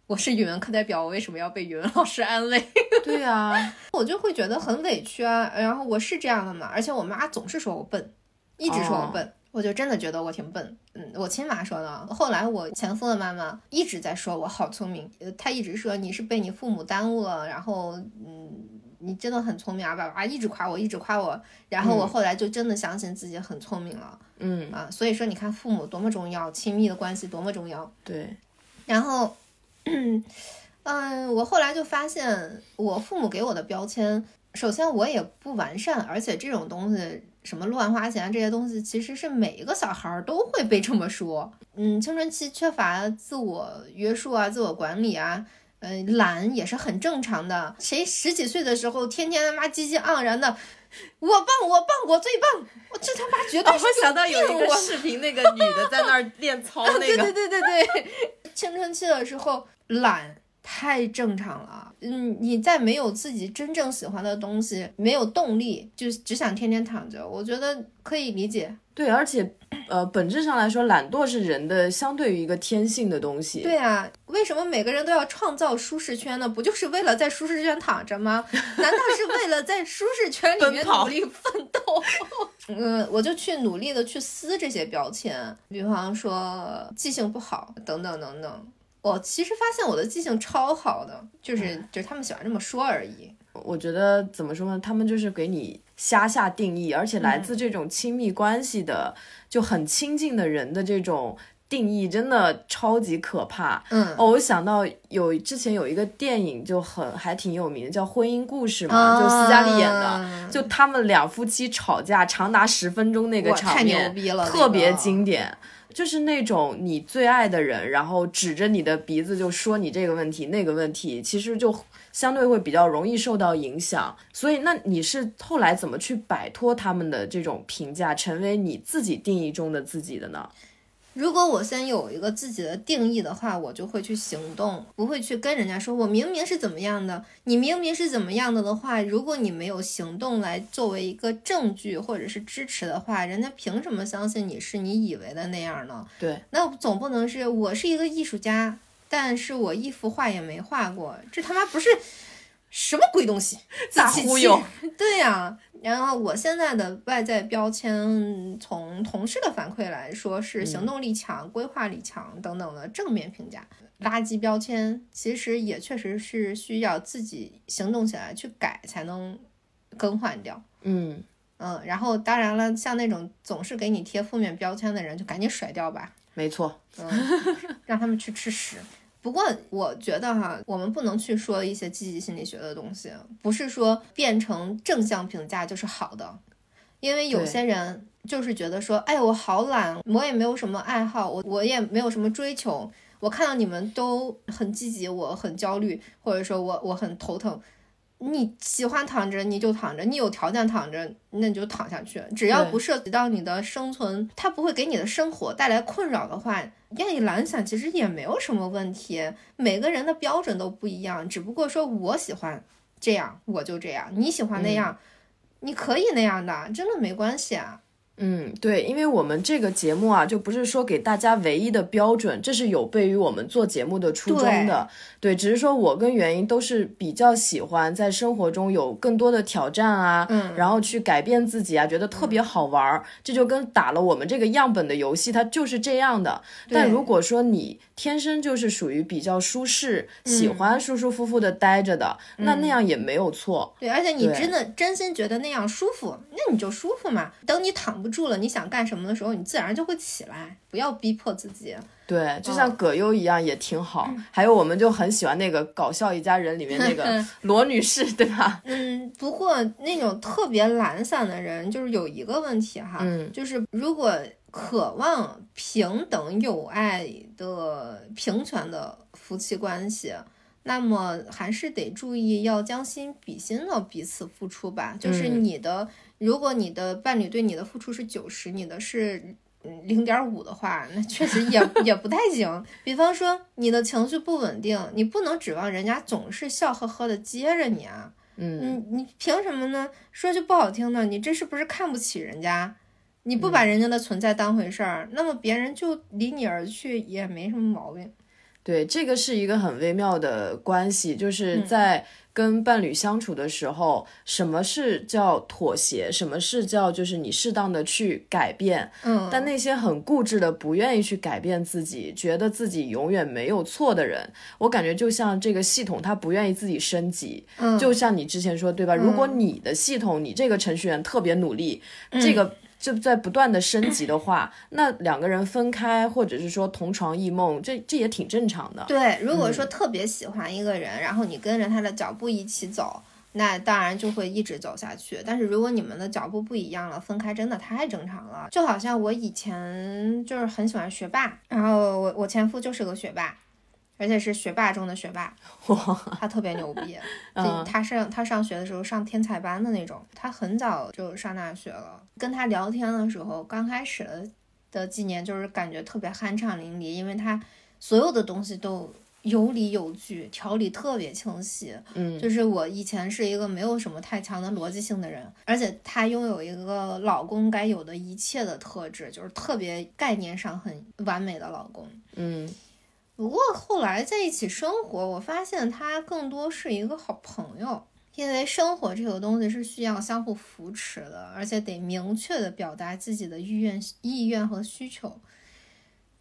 我是语文课代表，我为什么要被语文老师安慰？对啊，我就会觉得很委屈啊。然后我是这样的嘛，而且我妈总是说我笨，一直说我笨。我就真的觉得我挺笨，嗯，我亲妈说的。后来我前夫的妈妈一直在说我好聪明，呃，她一直说你是被你父母耽误了，然后，嗯，你真的很聪明啊，爸爸一直夸我，一直夸我。然后我后来就真的相信自己很聪明了，嗯啊，所以说你看父母多么重要，亲密的关系多么重要。对，然后，嗯，我后来就发现我父母给我的标签，首先我也不完善，而且这种东西。什么乱花钱这些东西，其实是每一个小孩都会被这么说。嗯，青春期缺乏自我约束啊，自我管理啊，呃，懒也是很正常的。谁十几岁的时候天天他妈积极盎然的，我棒我棒我最棒，我这他妈绝对是我想到有一个视频，那个女的在那儿练操，那个对对对对对，青春期的时候懒。太正常了，嗯，你在没有自己真正喜欢的东西，没有动力，就只想天天躺着，我觉得可以理解。对，而且，呃，本质上来说，懒惰是人的相对于一个天性的东西。对啊，为什么每个人都要创造舒适圈呢？不就是为了在舒适圈躺着吗？难道是为了在舒适圈里面 努力奋斗？嗯，我就去努力的去撕这些标签，比方说记性不好，等等等等。我其实发现我的记性超好的，就是就是他们喜欢这么说而已。我觉得怎么说呢？他们就是给你瞎下定义，而且来自这种亲密关系的就很亲近的人的这种定义，真的超级可怕。嗯，哦，我想到有之前有一个电影就很还挺有名的，叫《婚姻故事》嘛，就斯嘉丽演的，就他们两夫妻吵架长达十分钟那个场面，太牛逼了特别经典。就是那种你最爱的人，然后指着你的鼻子就说你这个问题那个问题，其实就相对会比较容易受到影响。所以，那你是后来怎么去摆脱他们的这种评价，成为你自己定义中的自己的呢？如果我先有一个自己的定义的话，我就会去行动，不会去跟人家说，我明明是怎么样的，你明明是怎么样的的话，如果你没有行动来作为一个证据或者是支持的话，人家凭什么相信你是你以为的那样呢？对，那总不能是我是一个艺术家，但是我一幅画也没画过，这他妈不是什么鬼东西，咋忽悠？对呀。然后我现在的外在标签，从同事的反馈来说是行动力强、规划力强等等的正面评价。垃圾标签其实也确实是需要自己行动起来去改才能更换掉。嗯嗯，然后当然了，像那种总是给你贴负面标签的人，就赶紧甩掉吧。没错，嗯，让他们去吃屎。不过我觉得哈，我们不能去说一些积极心理学的东西，不是说变成正向评价就是好的，因为有些人就是觉得说，哎，我好懒，我也没有什么爱好，我我也没有什么追求，我看到你们都很积极，我很焦虑，或者说我我很头疼。你喜欢躺着你就躺着，你有条件躺着那你就躺下去，只要不涉及到你的生存，它不会给你的生活带来困扰的话，愿意懒散其实也没有什么问题。每个人的标准都不一样，只不过说我喜欢这样我就这样，你喜欢那样，你可以那样的，真的没关系啊。嗯，对，因为我们这个节目啊，就不是说给大家唯一的标准，这是有悖于我们做节目的初衷的。对，只是说我跟原因都是比较喜欢在生活中有更多的挑战啊，嗯，然后去改变自己啊，觉得特别好玩儿。这就跟打了我们这个样本的游戏，它就是这样的。但如果说你天生就是属于比较舒适，喜欢舒舒服服的待着的，那那样也没有错。对，而且你真的真心觉得那样舒服，那你就舒服嘛。等你躺。不住了，你想干什么的时候，你自然就会起来。不要逼迫自己。对，就像葛优一样也挺好。还有，我们就很喜欢那个《搞笑一家人》里面那个 罗女士，对吧？嗯，不过那种特别懒散的人，就是有一个问题哈，就是如果渴望平等、友爱的平权的夫妻关系，那么还是得注意要将心比心的彼此付出吧。就是你的。如果你的伴侣对你的付出是九十，你的是零点五的话，那确实也 也不太行。比方说你的情绪不稳定，你不能指望人家总是笑呵呵的接着你啊。嗯，你你凭什么呢？说句不好听的，你这是不是看不起人家？你不把人家的存在当回事儿，那么别人就离你而去也没什么毛病。对，这个是一个很微妙的关系，就是在。跟伴侣相处的时候，什么是叫妥协？什么是叫就是你适当的去改变？嗯，但那些很固执的不愿意去改变自己，觉得自己永远没有错的人，我感觉就像这个系统，它不愿意自己升级。嗯，就像你之前说，对吧？如果你的系统，你这个程序员特别努力，这个。就在不断的升级的话，那两个人分开，或者是说同床异梦，这这也挺正常的。对，如果说特别喜欢一个人，然后你跟着他的脚步一起走，那当然就会一直走下去。但是如果你们的脚步不一样了，分开真的太正常了。就好像我以前就是很喜欢学霸，然后我我前夫就是个学霸。而且是学霸中的学霸，他特别牛逼。他上他上学的时候上天才班的那种，他很早就上大学了。跟他聊天的时候，刚开始的的几年就是感觉特别酣畅淋漓，因为他所有的东西都有理有据，条理特别清晰。嗯，就是我以前是一个没有什么太强的逻辑性的人，而且他拥有一个老公该有的一切的特质，就是特别概念上很完美的老公。嗯。不过后来在一起生活，我发现他更多是一个好朋友，因为生活这个东西是需要相互扶持的，而且得明确的表达自己的意愿、意愿和需求。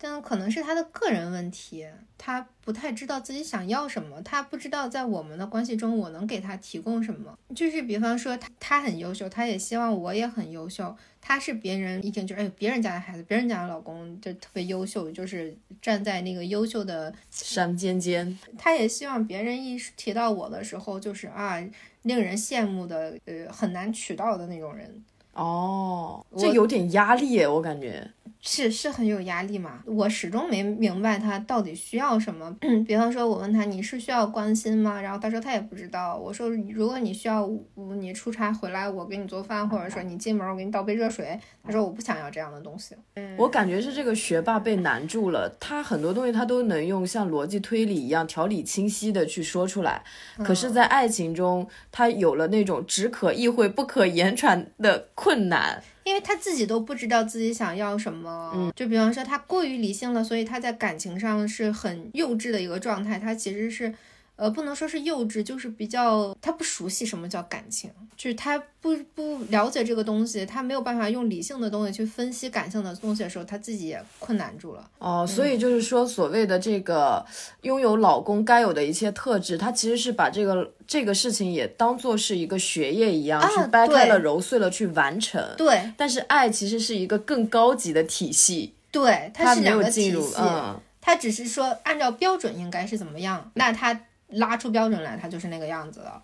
但可能是他的个人问题，他不太知道自己想要什么，他不知道在我们的关系中我能给他提供什么。就是比方说他他很优秀，他也希望我也很优秀。他是别人一听就哎，别人家的孩子，别人家的老公就特别优秀，就是站在那个优秀的山尖尖。他也希望别人一提到我的时候，就是啊，令人羡慕的，呃，很难娶到的那种人。哦，这有点压力，我感觉。是是很有压力嘛？我始终没明白他到底需要什么。比方说，我问他你是需要关心吗？然后他说他也不知道。我说如果你需要，你出差回来我给你做饭，或者说你进门我给你倒杯热水。他说我不想要这样的东西。我感觉是这个学霸被难住了，他很多东西他都能用像逻辑推理一样条理清晰的去说出来，可是，在爱情中他有了那种只可意会不可言传的困难。因为他自己都不知道自己想要什么，嗯，就比方说他过于理性了，所以他在感情上是很幼稚的一个状态。他其实是，呃，不能说是幼稚，就是比较他不熟悉什么叫感情，就是他不不了解这个东西，他没有办法用理性的东西去分析感性的东西的时候，他自己也困难住了。哦，所以就是说，所谓的这个拥有老公该有的一切特质，他其实是把这个。这个事情也当做是一个学业一样，去掰开了揉碎了去完成。对，但是爱其实是一个更高级的体系。对，它是两个体系。嗯，它只是说按照标准应该是怎么样，那他拉出标准来，他就是那个样子的。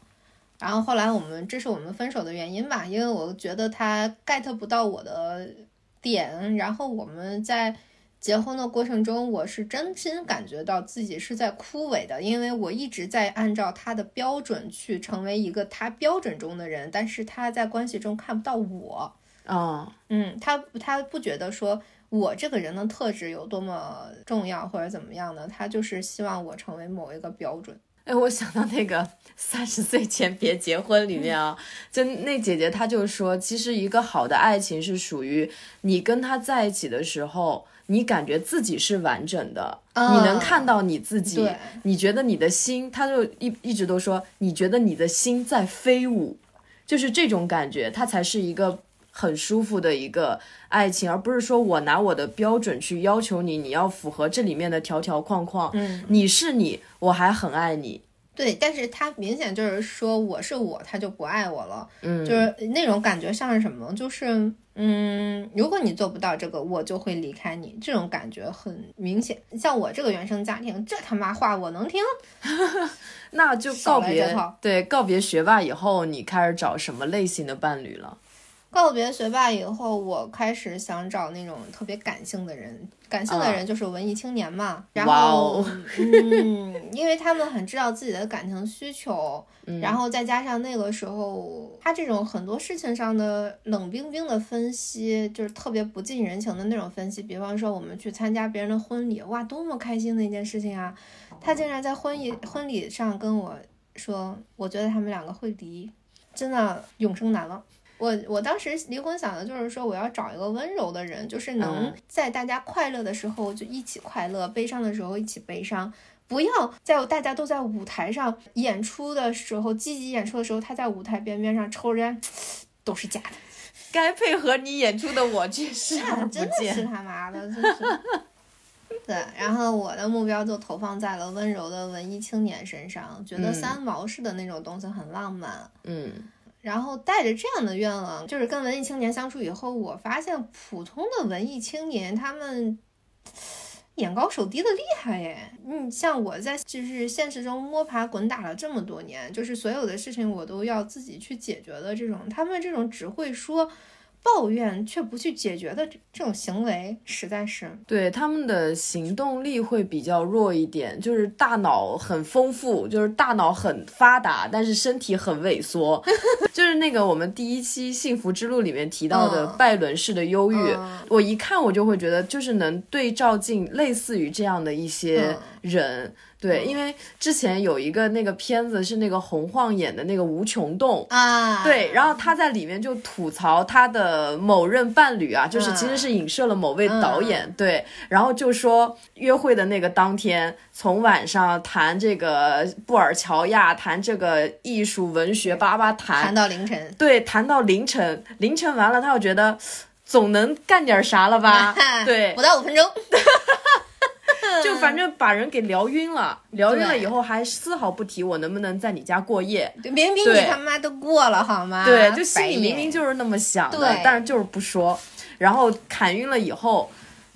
然后后来我们，这是我们分手的原因吧，因为我觉得他 get 不到我的点，然后我们在。结婚的过程中，我是真心感觉到自己是在枯萎的，因为我一直在按照他的标准去成为一个他标准中的人，但是他在关系中看不到我。啊，嗯，他他不觉得说我这个人的特质有多么重要或者怎么样的，他就是希望我成为某一个标准。哎，我想到那个 三十岁前别结婚里面啊，就那姐姐她就说，其实一个好的爱情是属于你跟他在一起的时候，你感觉自己是完整的，你能看到你自己，你觉得你的心，她就一一直都说，你觉得你的心在飞舞，就是这种感觉，它才是一个很舒服的一个爱情，而不是说我拿我的标准去要求你，你要符合这里面的条条框框，嗯，你是你，我还很爱你。对，但是他明显就是说我是我，他就不爱我了，嗯，就是那种感觉像是什么，就是嗯，如果你做不到这个，我就会离开你，这种感觉很明显。像我这个原生家庭，这他妈话我能听？那就告别对告别学霸以后，你开始找什么类型的伴侣了？告别学霸以后，我开始想找那种特别感性的人。感性的人就是文艺青年嘛。然后，嗯，因为他们很知道自己的感情需求，然后再加上那个时候他这种很多事情上的冷冰冰的分析，就是特别不近人情的那种分析。比方说，我们去参加别人的婚礼，哇，多么开心的一件事情啊！他竟然在婚礼婚礼上跟我说，我觉得他们两个会离，真的永生难了。我我当时离婚想的就是说，我要找一个温柔的人，就是能在大家快乐的时候就一起快乐，悲伤的时候一起悲伤，不要在大家都在舞台上演出的时候，积极演出的时候，他在舞台边边上抽着烟，都是假的。该配合你演出的我去视而不见。真的是他妈的，真是。对，然后我的目标就投放在了温柔的文艺青年身上，觉得三毛式的那种东西很浪漫。嗯。然后带着这样的愿望，就是跟文艺青年相处以后，我发现普通的文艺青年他们眼高手低的厉害耶。嗯，像我在就是现实中摸爬滚打了这么多年，就是所有的事情我都要自己去解决的这种，他们这种只会说。抱怨却不去解决的这种行为，实在是对他们的行动力会比较弱一点，就是大脑很丰富，就是大脑很发达，但是身体很萎缩。就是那个我们第一期《幸福之路》里面提到的拜伦式的忧郁，我一看我就会觉得，就是能对照进类似于这样的一些人。对，因为之前有一个那个片子是那个洪晃演的那个《无穷动》啊，对，然后他在里面就吐槽他的某任伴侣啊，就是其实是影射了某位导演，对，然后就说约会的那个当天，从晚上谈这个布尔乔亚，谈这个艺术文学，叭叭谈，谈到凌晨，对，谈到凌晨，凌晨完了，他又觉得总能干点啥了吧？对，不到五分钟。就反正把人给聊晕了，聊晕了以后还丝毫不提我能不能在你家过夜。明明你他妈都过了好吗？对，就心里明明就是那么想的，但是就是不说。然后砍晕了以后，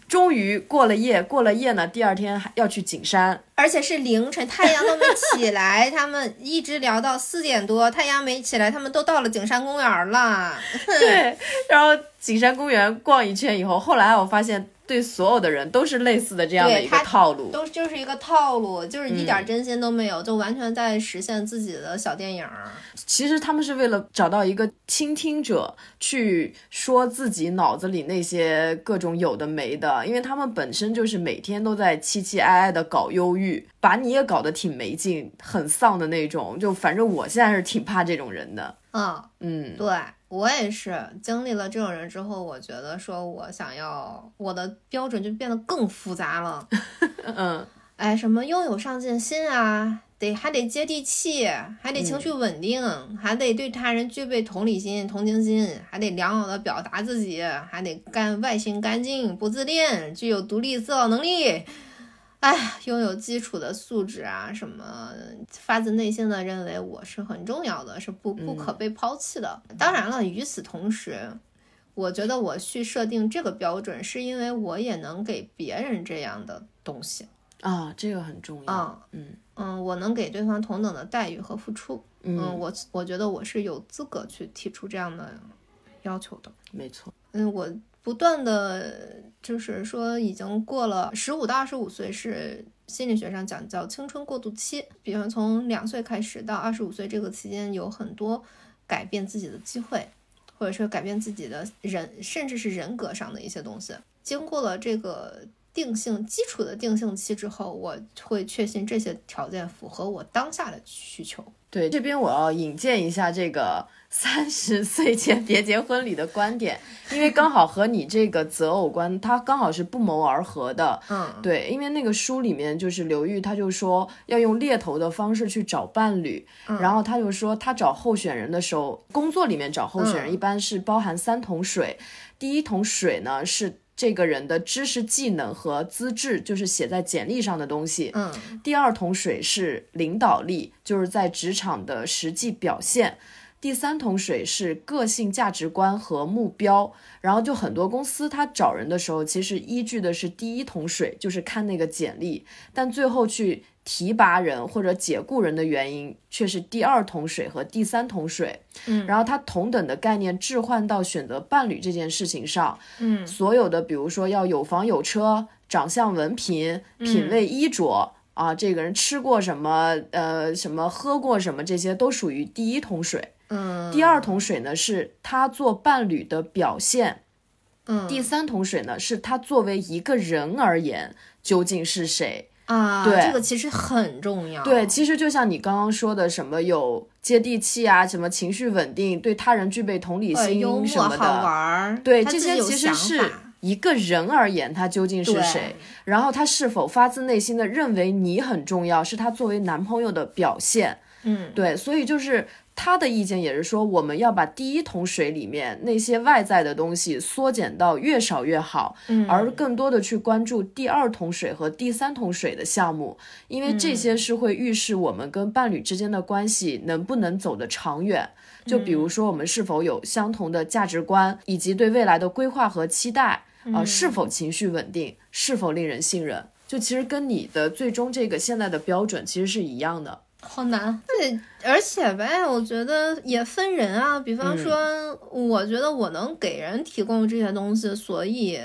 终于过了夜，过了夜呢，第二天还要去景山，而且是凌晨，太阳都没起来，他们一直聊到四点多，太阳没起来，他们都到了景山公园了。对，然后景山公园逛一圈以后，后来我发现。对所有的人都是类似的这样的一个套路，都就是一个套路，就是一点真心都没有，就完全在实现自己的小电影。其实他们是为了找到一个倾听者，去说自己脑子里那些各种有的没的，因为他们本身就是每天都在凄凄哀哀的搞忧郁，把你也搞得挺没劲、很丧的那种。就反正我现在是挺怕这种人的。嗯嗯，对。我也是经历了这种人之后，我觉得说我想要我的标准就变得更复杂了。嗯，哎，什么拥有上进心啊，得还得接地气，还得情绪稳定，还得对他人具备同理心、同情心，还得良好的表达自己，还得干外形干净、不自恋，具有独立思考能力。哎，拥有基础的素质啊，什么发自内心的认为我是很重要的，是不不可被抛弃的。当然了，与此同时，我觉得我去设定这个标准，是因为我也能给别人这样的东西啊，这个很重要。嗯嗯，我能给对方同等的待遇和付出。嗯，我我觉得我是有资格去提出这样的要求的。没错。嗯，我。不断的就是说，已经过了十五到二十五岁是心理学上讲叫青春过渡期。比方从两岁开始到二十五岁这个期间，有很多改变自己的机会，或者说改变自己的人，甚至是人格上的一些东西。经过了这个定性基础的定性期之后，我会确信这些条件符合我当下的需求。对，这边我要引荐一下这个三十岁前别结婚里的观点，因为刚好和你这个择偶观，它刚好是不谋而合的。嗯，对，因为那个书里面就是刘玉，他就说要用猎头的方式去找伴侣，然后他就说他找候选人的时候，工作里面找候选人一般是包含三桶水，第一桶水呢是。这个人的知识、技能和资质，就是写在简历上的东西。嗯，第二桶水是领导力，就是在职场的实际表现。第三桶水是个性、价值观和目标。然后就很多公司，他找人的时候，其实依据的是第一桶水，就是看那个简历，但最后去。提拔人或者解雇人的原因却是第二桶水和第三桶水，嗯，然后它同等的概念置换到选择伴侣这件事情上，嗯，所有的比如说要有房有车、长相文凭、品味衣着啊，这个人吃过什么，呃，什么喝过什么，这些都属于第一桶水，嗯，第二桶水呢是他做伴侣的表现，嗯，第三桶水呢是他作为一个人而言究竟是谁。啊，对，这个其实很重要。对，其实就像你刚刚说的，什么有接地气啊，什么情绪稳定，对他人具备同理心什么的，好玩对，这些其实是一个人而言，他究竟是谁，然后他是否发自内心的认为你很重要，是他作为男朋友的表现。嗯，对，所以就是。他的意见也是说，我们要把第一桶水里面那些外在的东西缩减到越少越好，嗯，而更多的去关注第二桶水和第三桶水的项目，因为这些是会预示我们跟伴侣之间的关系能不能走得长远。就比如说，我们是否有相同的价值观，以及对未来的规划和期待，啊，是否情绪稳定，是否令人信任，就其实跟你的最终这个现在的标准其实是一样的。好难，对，而且呗，我觉得也分人啊。比方说，我觉得我能给人提供这些东西，所以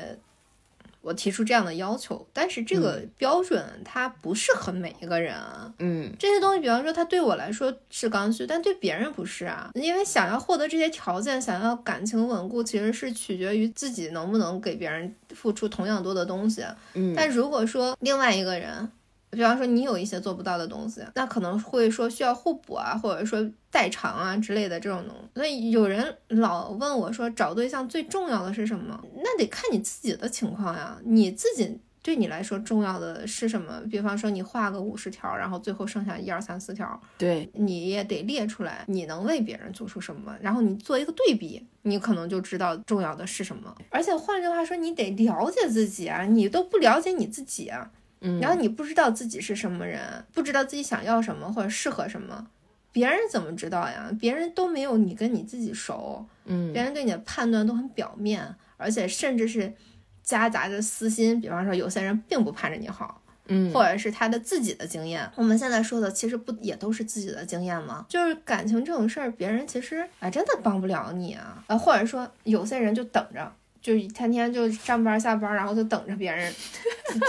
我提出这样的要求。但是这个标准它不适合每一个人啊。嗯，这些东西，比方说，它对我来说是刚需，但对别人不是啊。因为想要获得这些条件，想要感情稳固，其实是取决于自己能不能给别人付出同样多的东西。嗯，但如果说另外一个人，比方说你有一些做不到的东西，那可能会说需要互补啊，或者说代偿啊之类的这种东西。所以有人老问我说，找对象最重要的是什么？那得看你自己的情况呀。你自己对你来说重要的是什么？比方说你画个五十条，然后最后剩下一二三四条，对，你也得列出来，你能为别人做出什么？然后你做一个对比，你可能就知道重要的是什么。而且换句话说，你得了解自己啊，你都不了解你自己啊。然后你不知道自己是什么人，不知道自己想要什么或者适合什么，别人怎么知道呀？别人都没有你跟你自己熟，嗯，别人对你的判断都很表面，而且甚至是夹杂着私心。比方说，有些人并不盼着你好，嗯，或者是他的自己的经验。我们现在说的其实不也都是自己的经验吗？就是感情这种事儿，别人其实啊真的帮不了你啊，呃，或者说有些人就等着。就天天就上班下班，然后就等着别人，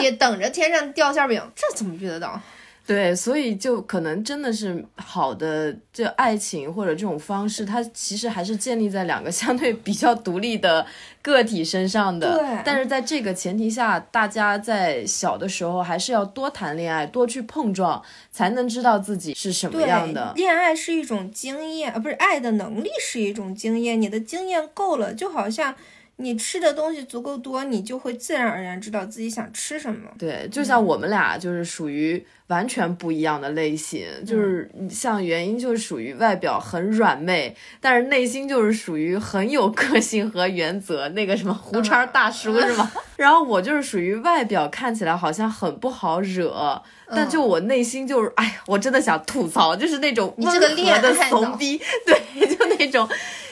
也等着天上掉馅饼，这怎么遇得到？对，所以就可能真的是好的这爱情或者这种方式，它其实还是建立在两个相对比较独立的个体身上的。对。但是在这个前提下，大家在小的时候还是要多谈恋爱，多去碰撞，才能知道自己是什么样的。恋爱是一种经验，呃，不是爱的能力是一种经验。你的经验够了，就好像。你吃的东西足够多，你就会自然而然知道自己想吃什么。对，就像我们俩就是属于完全不一样的类型，就是像原因就是属于外表很软妹，但是内心就是属于很有个性和原则，那个什么胡茬大叔是吗？然后我就是属于外表看起来好像很不好惹，但就我内心就是，哎呀，我真的想吐槽，就是那种温和的怂逼，对，就那种。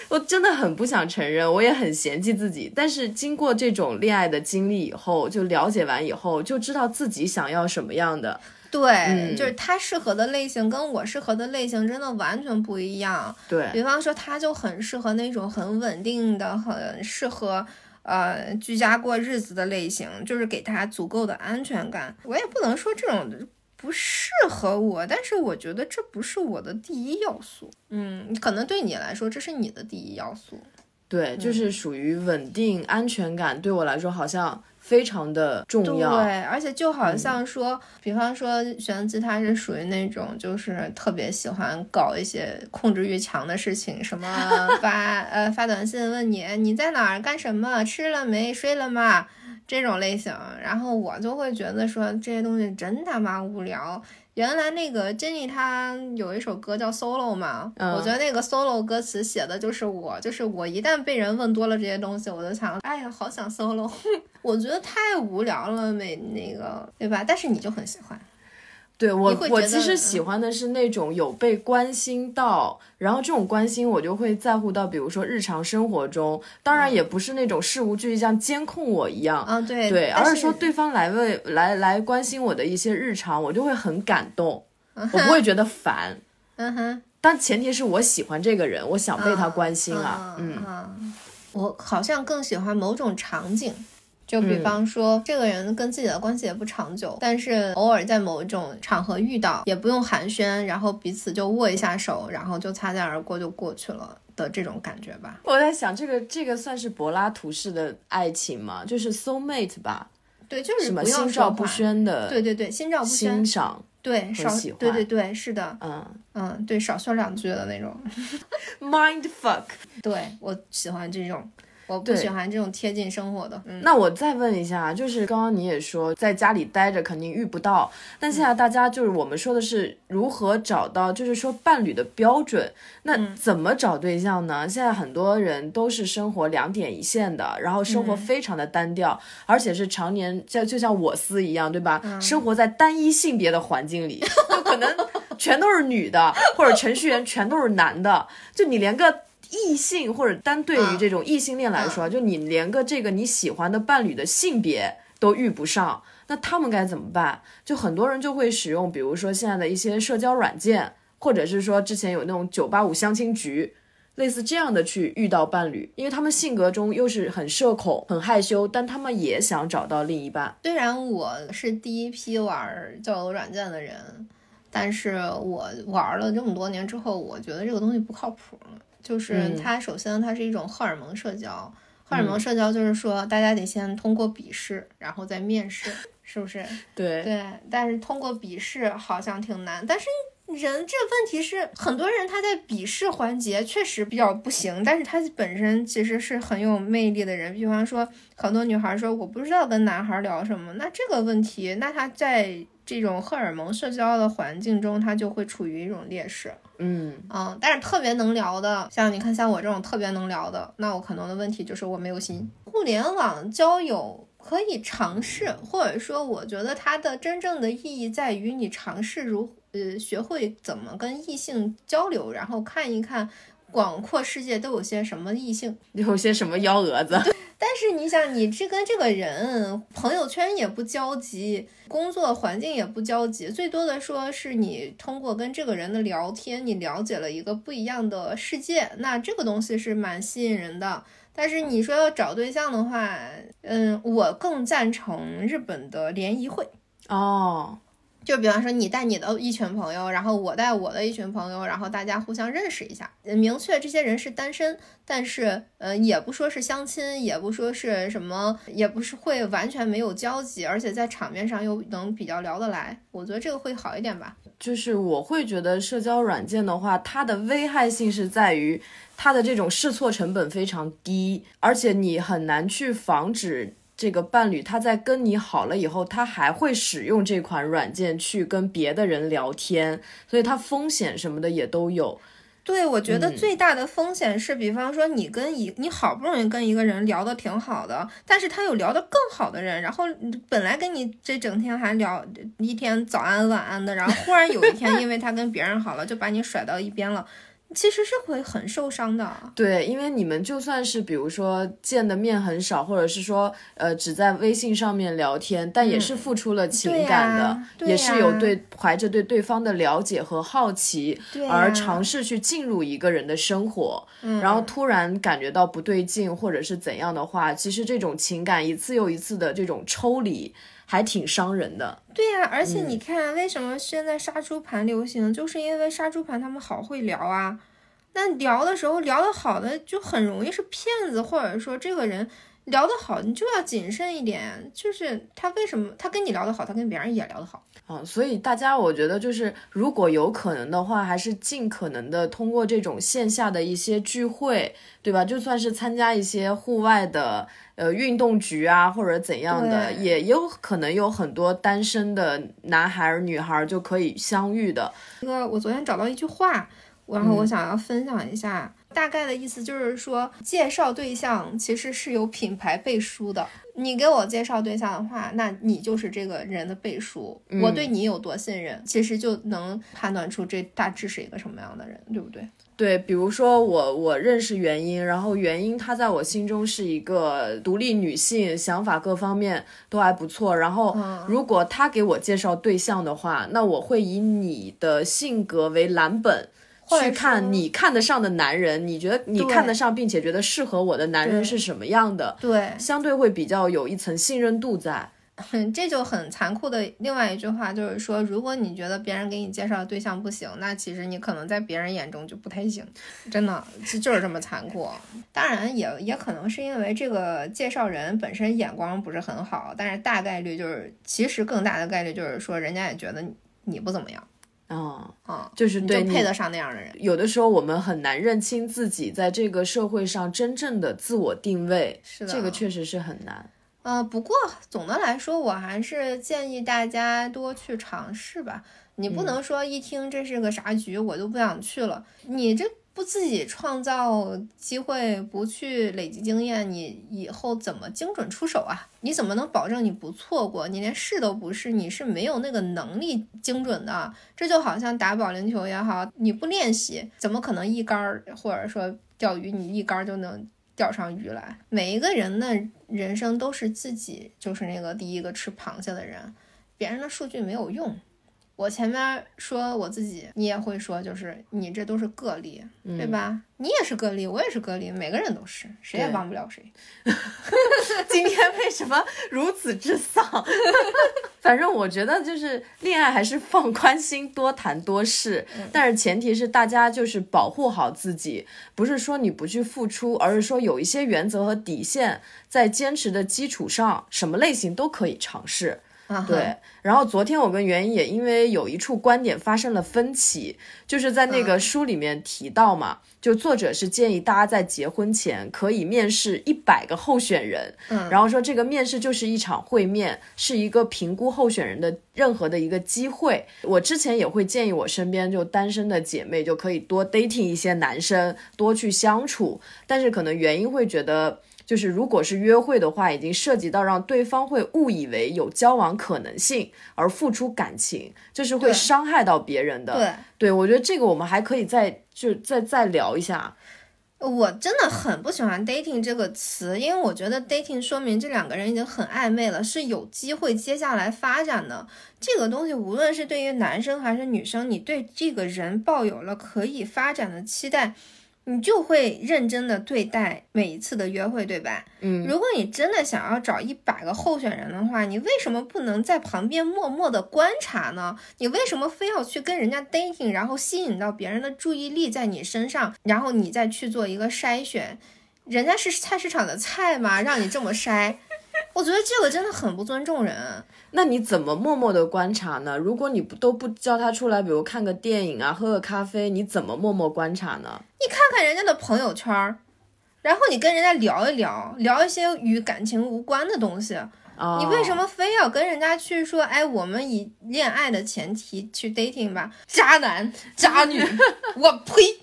我真的很不想承认，我也很嫌弃自己。但是经过这种恋爱的经历以后，就了解完以后，就知道自己想要什么样的。对，就是他适合的类型跟我适合的类型真的完全不一样。对比方说，他就很适合那种很稳定的、很适合呃居家过日子的类型，就是给他足够的安全感。我也不能说这种。不适合我，但是我觉得这不是我的第一要素。嗯，可能对你来说这是你的第一要素。对，就是属于稳定安全感，对我来说好像非常的重要。对，而且就好像说，比方说玄机他是属于那种就是特别喜欢搞一些控制欲强的事情，什么 发呃发短信问你你在哪儿干什么，吃了没，睡了吗？这种类型，然后我就会觉得说这些东西真他妈无聊。原来那个 Jenny 她有一首歌叫 Solo 嘛，我觉得那个 Solo 歌词写的就是我，就是我一旦被人问多了这些东西，我就想，哎呀，好想 Solo，我觉得太无聊了，没那个，对吧？但是你就很喜欢。对我，我其实喜欢的是那种有被关心到，然后这种关心我就会在乎到，比如说日常生活中，当然也不是那种事无巨细像监控我一样，啊对对，而是说对方来问来来关心我的一些日常，我就会很感动，我不会觉得烦，嗯哼，但前提是我喜欢这个人，我想被他关心啊，嗯，我好像更喜欢某种场景。就比方说，这个人跟自己的关系也不长久，但是偶尔在某一种场合遇到，也不用寒暄，然后彼此就握一下手，然后就擦肩而过就过去了的这种感觉吧。我在想，这个这个算是柏拉图式的爱情吗？就是 soul mate 吧？对，就是什么心照不宣的，对对对，心照不宣，欣赏，对，少，对对对，是的，嗯嗯，对，少说两句的那种，mind fuck，对我喜欢这种。我不喜欢这种贴近生活的。那我再问一下，就是刚刚你也说在家里待着肯定遇不到，但现在大家就是我们说的是如何找到，就是说伴侣的标准。那怎么找对象呢？现在很多人都是生活两点一线的，然后生活非常的单调，而且是常年像就像我司一样，对吧？生活在单一性别的环境里，就可能全都是女的，或者程序员全都是男的，就你连个。异性或者单对于这种异性恋来说，就你连个这个你喜欢的伴侣的性别都遇不上，那他们该怎么办？就很多人就会使用，比如说现在的一些社交软件，或者是说之前有那种九八五相亲局，类似这样的去遇到伴侣，因为他们性格中又是很社恐、很害羞，但他们也想找到另一半。虽然我是第一批玩交友软件的人，但是我玩了这么多年之后，我觉得这个东西不靠谱。就是它，首先它是一种荷尔蒙社交。荷尔蒙社交就是说，大家得先通过笔试，然后再面试，是不是？对对。但是通过笔试好像挺难。但是人这问题是，很多人他在笔试环节确实比较不行，但是他本身其实是很有魅力的人。比方说，很多女孩说我不知道跟男孩聊什么，那这个问题，那他在这种荷尔蒙社交的环境中，他就会处于一种劣势。嗯嗯，但是特别能聊的，像你看，像我这种特别能聊的，那我可能的问题就是我没有心。互联网交友可以尝试，或者说，我觉得它的真正的意义在于你尝试如呃学会怎么跟异性交流，然后看一看广阔世界都有些什么异性，有些什么幺蛾子。但是你想，你这跟这个人朋友圈也不交集，工作环境也不交集，最多的说是你通过跟这个人的聊天，你了解了一个不一样的世界，那这个东西是蛮吸引人的。但是你说要找对象的话，嗯，我更赞成日本的联谊会哦。就比方说，你带你的一群朋友，然后我带我的一群朋友，然后大家互相认识一下。明确这些人是单身，但是呃，也不说是相亲，也不说是什么，也不是会完全没有交集，而且在场面上又能比较聊得来。我觉得这个会好一点吧。就是我会觉得社交软件的话，它的危害性是在于它的这种试错成本非常低，而且你很难去防止。这个伴侣他在跟你好了以后，他还会使用这款软件去跟别的人聊天，所以他风险什么的也都有。对，我觉得最大的风险是，比方说你跟一你好不容易跟一个人聊得挺好的，但是他有聊得更好的人，然后本来跟你这整天还聊一天早安晚安的，然后忽然有一天因为他跟别人好了，就把你甩到一边了。其实是会很受伤的，对，因为你们就算是比如说见的面很少，或者是说呃只在微信上面聊天，但也是付出了情感的，也是有对怀着对对方的了解和好奇而尝试去进入一个人的生活，然后突然感觉到不对劲或者是怎样的话，其实这种情感一次又一次的这种抽离。还挺伤人的，对呀，而且你看，为什么现在杀猪盘流行，就是因为杀猪盘他们好会聊啊。那聊的时候聊得好的，就很容易是骗子，或者说这个人聊得好，你就要谨慎一点。就是他为什么他跟你聊得好，他跟别人也聊得好。啊，所以大家我觉得就是如果有可能的话，还是尽可能的通过这种线下的一些聚会，对吧？就算是参加一些户外的呃运动局啊，或者怎样的，对也有可能有很多单身的男孩儿女孩儿就可以相遇的。这个我昨天找到一句话，然后我想要分享一下，大概的意思就是说，介绍对象其实是有品牌背书的。你给我介绍对象的话，那你就是这个人的背书。我对你有多信任，其实就能判断出这大致是一个什么样的人，对不对？对，比如说我我认识元英，然后元英她在我心中是一个独立女性，想法各方面都还不错。然后如果她给我介绍对象的话，那我会以你的性格为蓝本。去看你看得上的男人，你觉得你看得上并且觉得适合我的男人是什么样的，对，相对会比较有一层信任度在。嗯，这就很残酷的。另外一句话就是说，如果你觉得别人给你介绍的对象不行，那其实你可能在别人眼中就不太行，真的这就是这么残酷。当然也也可能是因为这个介绍人本身眼光不是很好，但是大概率就是，其实更大的概率就是说，人家也觉得你你不怎么样啊、啊，就是对你你就配得上那样的人。有的时候我们很难认清自己在这个社会上真正的自我定位，是的，这个确实是很难。呃，不过总的来说，我还是建议大家多去尝试吧。你不能说一听这是个啥局，我就不想去了。你这不自己创造机会，不去累积经验，你以后怎么精准出手啊？你怎么能保证你不错过？你连试都不试，你是没有那个能力精准的。这就好像打保龄球也好，你不练习，怎么可能一杆儿或者说钓鱼，你一杆儿就能钓上鱼来？每一个人的人生都是自己就是那个第一个吃螃蟹的人，别人的数据没有用。我前面说我自己，你也会说，就是你这都是个例，对吧？你也是个例，我也是个例，每个人都是，谁也帮不了谁。今天为什么如此之丧？反正我觉得就是恋爱还是放宽心，多谈多试，但是前提是大家就是保护好自己，不是说你不去付出，而是说有一些原则和底线在坚持的基础上，什么类型都可以尝试。对，然后昨天我跟袁一也因为有一处观点发生了分歧，就是在那个书里面提到嘛，就作者是建议大家在结婚前可以面试一百个候选人，嗯然后说这个面试就是一场会面，是一个评估候选人的任何的一个机会。我之前也会建议我身边就单身的姐妹就可以多 dating 一些男生，多去相处，但是可能原因会觉得。就是如果是约会的话，已经涉及到让对方会误以为有交往可能性而付出感情，这是会伤害到别人的。对。对，我觉得这个我们还可以再就再再聊一下。我真的很不喜欢 dating 这个词，因为我觉得 dating 说明这两个人已经很暧昧了，是有机会接下来发展的。这个东西无论是对于男生还是女生，你对这个人抱有了可以发展的期待，你就会认真的对待每一次的约会，对吧？嗯，如果你真的想要找一百个候选人的话，你为什么不能在旁边默默的观察呢？你为什么非要去跟人家 dating，然后吸引到别人的注意力在你身上，然后你再去做一个筛选？人家是菜市场的菜吗？让你这么筛？我觉得这个真的很不尊重人。那你怎么默默的观察呢？如果你不都不叫他出来，比如看个电影啊，喝个咖啡，你怎么默默观察呢？你看看人家的朋友圈儿，然后你跟人家聊一聊，聊一些与感情无关的东西。啊、你为什么非要跟人家去说？哎，我们以恋爱的前提去 dating 吧？渣男、渣女，我呸！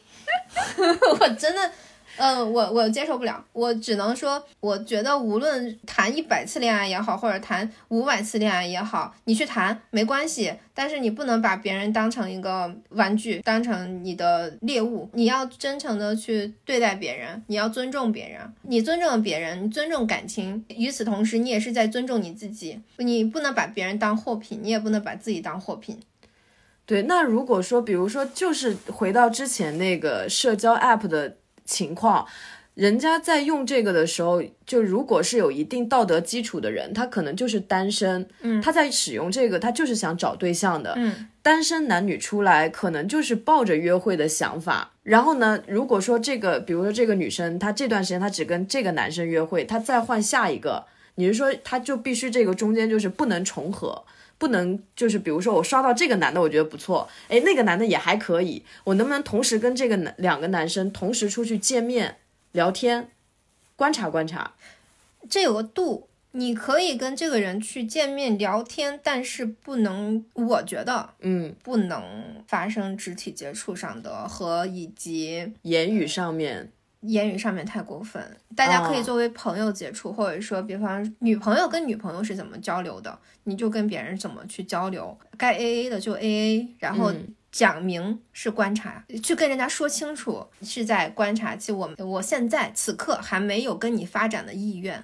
我真的，嗯、我我接受不了。我只能说，我觉得无论谈一百次恋爱也好，或者谈五百次恋爱也好，你去谈没关系，但是你不能把别人当成一个玩具，当成你的猎物。你要真诚的去对待别人，你要尊重别人。你尊重了别人，你尊重感情，与此同时，你也是在尊重你自己。你不能把别人当货品，你也不能把自己当货品。对，那如果说，比如说，就是回到之前那个社交 app 的情况，人家在用这个的时候，就如果是有一定道德基础的人，他可能就是单身，嗯他在使用这个，他就是想找对象的。嗯单身男女出来，可能就是抱着约会的想法。然后呢，如果说这个，比如说这个女生，她这段时间她只跟这个男生约会，她再换下一个，你是说她就必须这个中间就是不能重合，不能就是比如说我刷到这个男的，我觉得不错，哎，那个男的也还可以，我能不能同时跟这个男两个男生同时出去见面聊天，观察观察？这有个度，你可以跟这个人去见面聊天，但是不能，我觉得嗯，不能发生肢体接触上的和以及言语上面，言语上面太过分。大家可以哦作为朋友接触，或者说，比方女朋友跟女朋友是怎么交流的，你就跟别人怎么去交流，该 A A 的就 A A，然后。嗯讲明是观察，去跟人家说清楚是在观察期。我我现在此刻还没有跟你发展的意愿，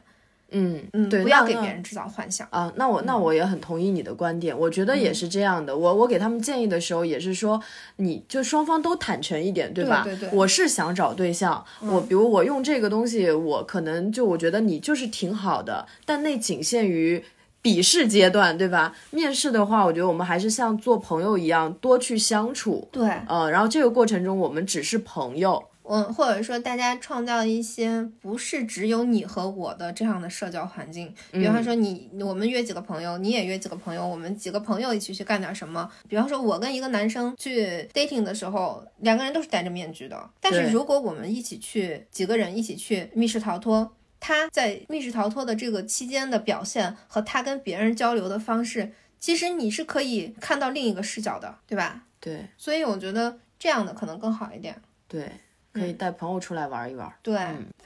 嗯嗯，对，不要给别人制造幻想。啊，那我那我也很同意你的观点，我觉得也是这样的。我我给他们建议的时候也是说，你就双方都坦诚一点，对吧？对对对我是想找对象，我比如我用这个东西，我可能就我觉得你就是挺好的，但那仅限于。笔试阶段，对吧？面试的话，我觉得我们还是像做朋友一样多去相处，对，呃，然后这个过程中我们只是朋友，我或者说大家创造一些不是只有你和我的这样的社交环境，比方说你我们约几个朋友，你也约几个朋友，我们几个朋友一起去干点什么。比方说，我跟一个男生去 dating 的时候，两个人都是戴着面具的，但是如果我们一起去几个人一起去密室逃脱。他在密室逃脱的这个期间的表现和他跟别人交流的方式，其实你是可以看到另一个视角的，对吧？对所以我觉得这样的可能更好一点。对，可以带朋友出来玩一玩。对，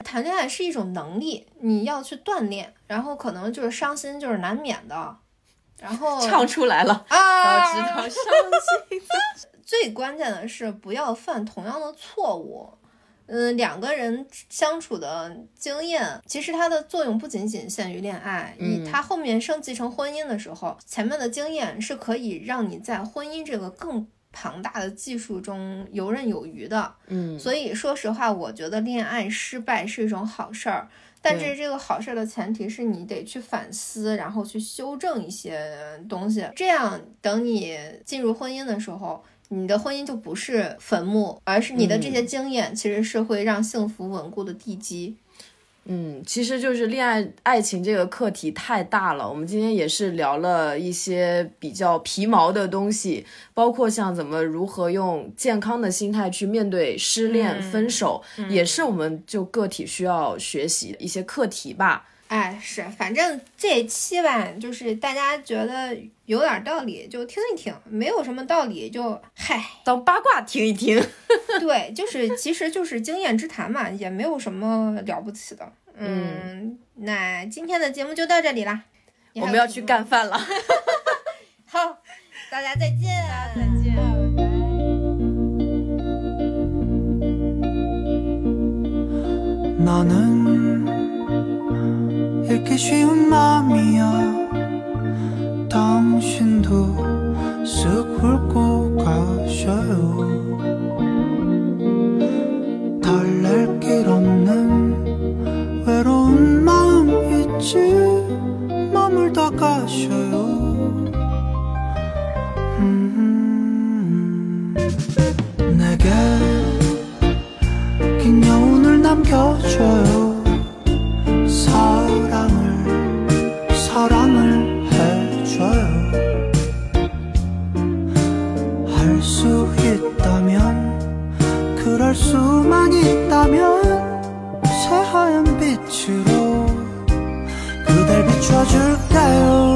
谈恋爱是一种能力，你要去锻炼，然后可能就是伤心就是难免的，然后唱出来了，要啊，知道伤心。最关键的是不要犯同样的错误。嗯，两个人相处的经验，其实它的作用不仅仅限于恋爱，你它后面升级成婚姻的时候，前面的经验是可以让你在婚姻这个更庞大的技术中游刃有余的。嗯，所以说实话，我觉得恋爱失败是一种好事儿，但是这个好事儿的前提是你得去反思，然后去修正一些东西，这样等你进入婚姻的时候。你的婚姻就不是坟墓，而是你的这些经验其实是会让幸福稳固的地基。嗯，其实就是恋爱爱情这个课题太大了。我们今天也是聊了一些比较皮毛的东西，包括像怎么如何用健康的心态去面对失恋、分手，也是我们就个体需要学习的一些课题吧。哎，是，反正这一期吧，就是大家觉得有点道理就听一听，没有什么道理就嗨。当八卦听一听。对，就是其实就是经验之谈嘛，也没有什么了不起的。嗯，那今天的节目就到这里啦，你我们要去还有什么干饭了。好，大家再见，再见拜拜。 나는 읽기 쉬운 마음이야 당신도 쓱 훑고 가셔요. 달랠 길 없는 외로운 마음 있지 머물다 가셔요. 음, 내게 긴 여운을 남겨줘요 수만 있다면 새하얀 빛으로 그댈 비춰줄게요